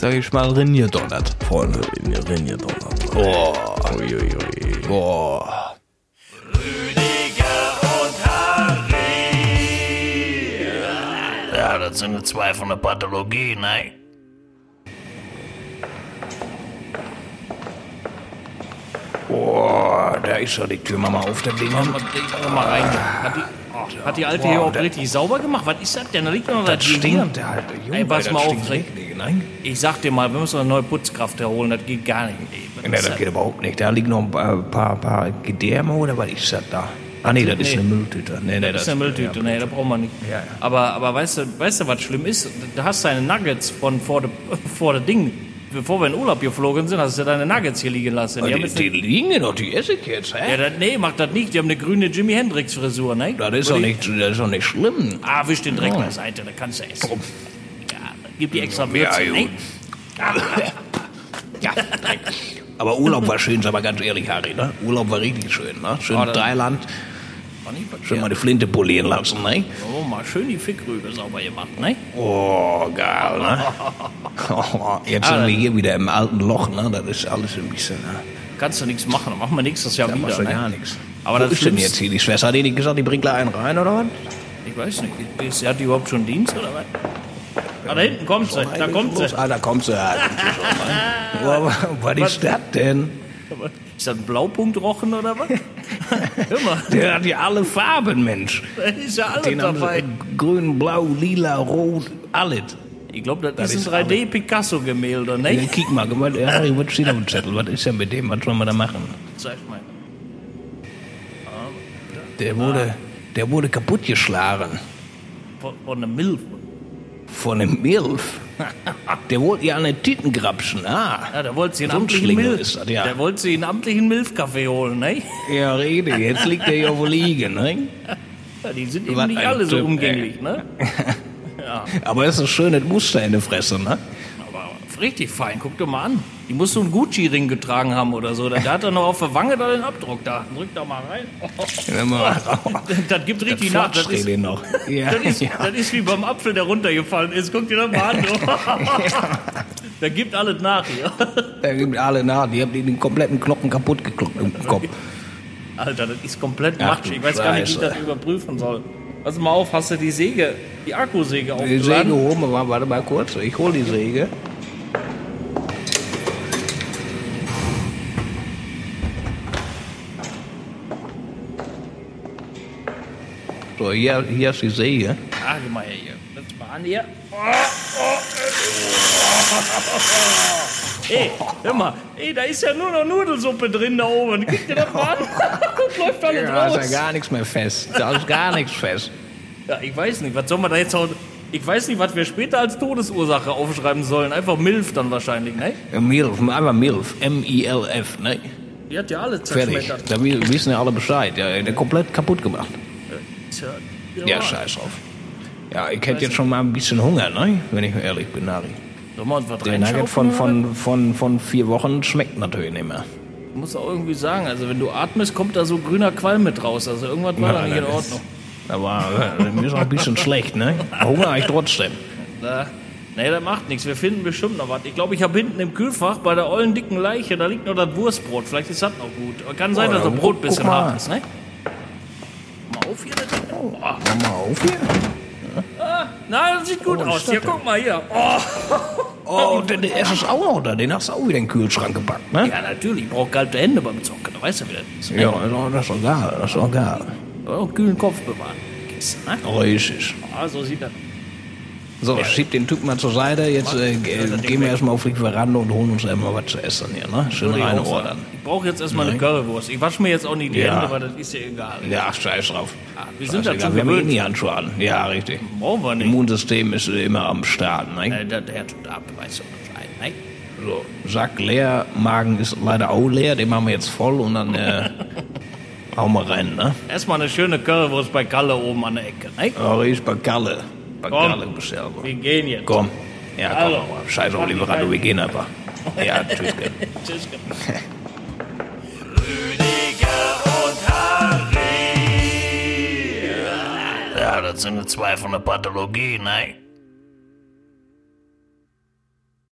sage ich mal, Renier donnert. Freunde. Wenn ihr donnert. Oh. Uiuiui. Oh. Ja, das sind nur zwei von der Pathologie, ne? Boah, da ist schon die Tür mal auf, der Ding. Mal, mal rein. Hat die, hat die alte hier auch richtig sauber gemacht? Was ist das denn? Da liegt noch das hier. der alte Junge. Ey, pass das mal auf, stinkt Rick. Ich sag dir mal, wir müssen eine neue Putzkraft herholen. Das geht gar nicht. Ey, Nee, ist das geht überhaupt nicht. Da liegen noch ein paar, paar, paar Gedärme oder was ist das da? Ah, nee, das ist Nee. eine Mülltüte. Nee, nee, Das ist eine Mülltüte, nee, da brauchen wir nicht. Ja, ja. Aber, aber weißt, du, weißt du, was schlimm ist? Du hast deine Nuggets von vor dem (laughs) vor der Ding. Bevor wir in Urlaub geflogen sind, hast du deine Nuggets hier liegen lassen. Die Die, die eine, liegen noch, die esse ich jetzt, hä? ja, das, nee, macht das nicht. Die haben eine grüne Jimi Hendrix Frisur, ne? Das ist doch nicht, das ist doch nicht schlimm. Ah, wisch den Dreck beiseite, da kannst du essen. Ja, Gib die extra Würze, Ja, ne? Ja, aber Urlaub war schön, sag mal ganz ehrlich, Harry, ne? Urlaub war richtig schön, ne? Schön Oh, nicht schön mal die Flinte polieren lassen, ne? Oh, mal schön die Fickrübe sauber gemacht, ne? Oh, geil, ne? (laughs) Oh, jetzt sind wir hier wieder im alten Loch, ne? Das ist alles ein bisschen, ne? Kannst du nichts machen, machen wir nächstes Jahr Da wieder, machst du ne? gar nichts. Aber Wo das ist denn jetzt hier die Schwester? Hat die nicht gesagt, die bringt gleich einen rein, oder was? Ich weiß nicht, ist, hat die überhaupt schon Dienst oder was? Ah, da hinten kommt sie, da kommt sie. Ah, da kommt sie. (laughs) Ja, was ist das denn? Ist das ein Blaupunktrochen oder was? (laughs) Mal, Der hat ja alle Farben, Mensch. da ist ja alles Den haben dabei. sie grün, blau, lila, rot, alles. Ich glaube, das, Das ist ein 3D-Picasso-Gemälde, Ja, ne? kick mal, Harry, was steht auf dem Zettel? Was ist denn mit dem? Was sollen wir da machen? Zeig mal. Der wurde, der wurde kaputtgeschlagen Von, von einem Milf. von einem Milf. (laughs) Der wollte ja eine Titten grapschen. Ah, Ja, der wollte sie einen So ein amtlichen Milf. ist das, ja. Der wollte sie einen amtlichen Milfkaffee holen, ne? (laughs) ja, rede, jetzt liegt der ja wo liegen, ne? Ja, die sind eben Was nicht alle so Typ, umgänglich, ne? (laughs) Aber das ist ein schönes Muster in der Fresse, ne? Richtig fein, guck dir mal an. Die muss so einen Gucci-Ring getragen haben oder so. Da hat er noch auf der Wange da den Abdruck da. Drück da mal rein. Wenn man (laughs) Das gibt richtig nach. Das ist, den noch. (laughs) Ja, das, ist, ja. das ist wie beim Apfel, der runtergefallen ist. Guck dir das mal an. Da (laughs) gibt alles nach hier. Da gibt alle nach, die haben den kompletten Knochen kaputt gekloppt im Kopf. Alter, das ist komplett Ach, Ich weiß gar nicht, wie ich Scheiße. das überprüfen soll. Pass mal auf, hast du die Säge, die Akkusäge Die aufgeladen? Säge holen wir mal, warte mal kurz, ich hol die Säge. So, hier, hier ist die. Ah, guck mal hier. Das an hier. (laughs) Ey, hör mal. Ey, da ist ja nur noch Nudelsuppe drin da oben. Guck dir das mal an. (laughs) Das läuft alles Da ist raus. ja gar nichts mehr fest. Da ist gar nichts fest. Ja, ich weiß nicht, was soll man da jetzt auch... Ich weiß nicht, was wir später als Todesursache aufschreiben sollen. Einfach Milf dann wahrscheinlich, ne? Milf, einfach Milf. M-I-L-F, ne? Die hat ja alle Fertig. zerschmettert. Da wi- wissen ja alle Bescheid. Ja, der komplett kaputt gemacht. Ja, scheiß drauf. Ja, ich hätte jetzt schon mal ein bisschen Hunger, ne? Wenn ich ehrlich bin, was Der Nugget von, von, von, von vier Wochen schmeckt natürlich nicht mehr. Ich muss auch irgendwie sagen, also wenn du atmest, kommt da so grüner Qualm mit raus. Also irgendwas war da nicht in Ordnung. Aber äh, mir ist auch ein bisschen schlecht, ne? Hunger ich trotzdem. Da, nee, das macht nichts. Wir finden bestimmt noch was. Ich glaube, ich habe hinten im Kühlfach bei der ollen dicken Leiche, da liegt noch das Wurstbrot. Vielleicht ist das noch gut. Kann sein, Oh, dass das Brot ein bisschen hart ist, ne? Auf hier. Oh, Mach mal auf hier. na, das sieht gut was aus. Hier, guck mal hier. Oh, Oh, der, der ist auch noch da. Den hast du auch wieder in den Kühlschrank gepackt, ne? ja, natürlich. Ich brauche kalte Hände beim Zocken. Da weißt du, wie das ist. Ja, das ist doch geil. Das ist doch geil. Oh, kühlen Kopf bewahren. Kiste, ne? Richtig. Ah, so sieht das. So, schieb den Typ mal zur Seite. Jetzt äh, ge- gehen wir erstmal auf die Veranda und holen uns einmal was zu essen hier, ne? Schön reinordern. Ich brauche jetzt erstmal eine Currywurst. Ich wasche mir jetzt auch nicht die Ja. Hände, weil das ist ja egal. Ja, scheiß drauf. Ah, wir sind schon wir haben eh gewöhnt. nie Handschuhe an. Ja, richtig. Brauchen wir nicht. Immunsystem ist immer am Start, ne? Äh, der, der tut ab, weißt du Bescheid, ne? So, Sack leer, Magen ist leider auch leer, den machen wir jetzt voll und dann äh, (laughs) hauen wir rein, ne? Erstmal eine schöne Currywurst bei Kalle oben an der Ecke, ne? Oh, ich bei Galle. Galle bestellen wir. Gehen jetzt. Komm. Ja, komm, Also. aber scheiß auf Lieferando, wir gehen einfach. Ja, (laughs) tschüss. Tschüss. Ja, das sind zwei von der Pathologie, ne?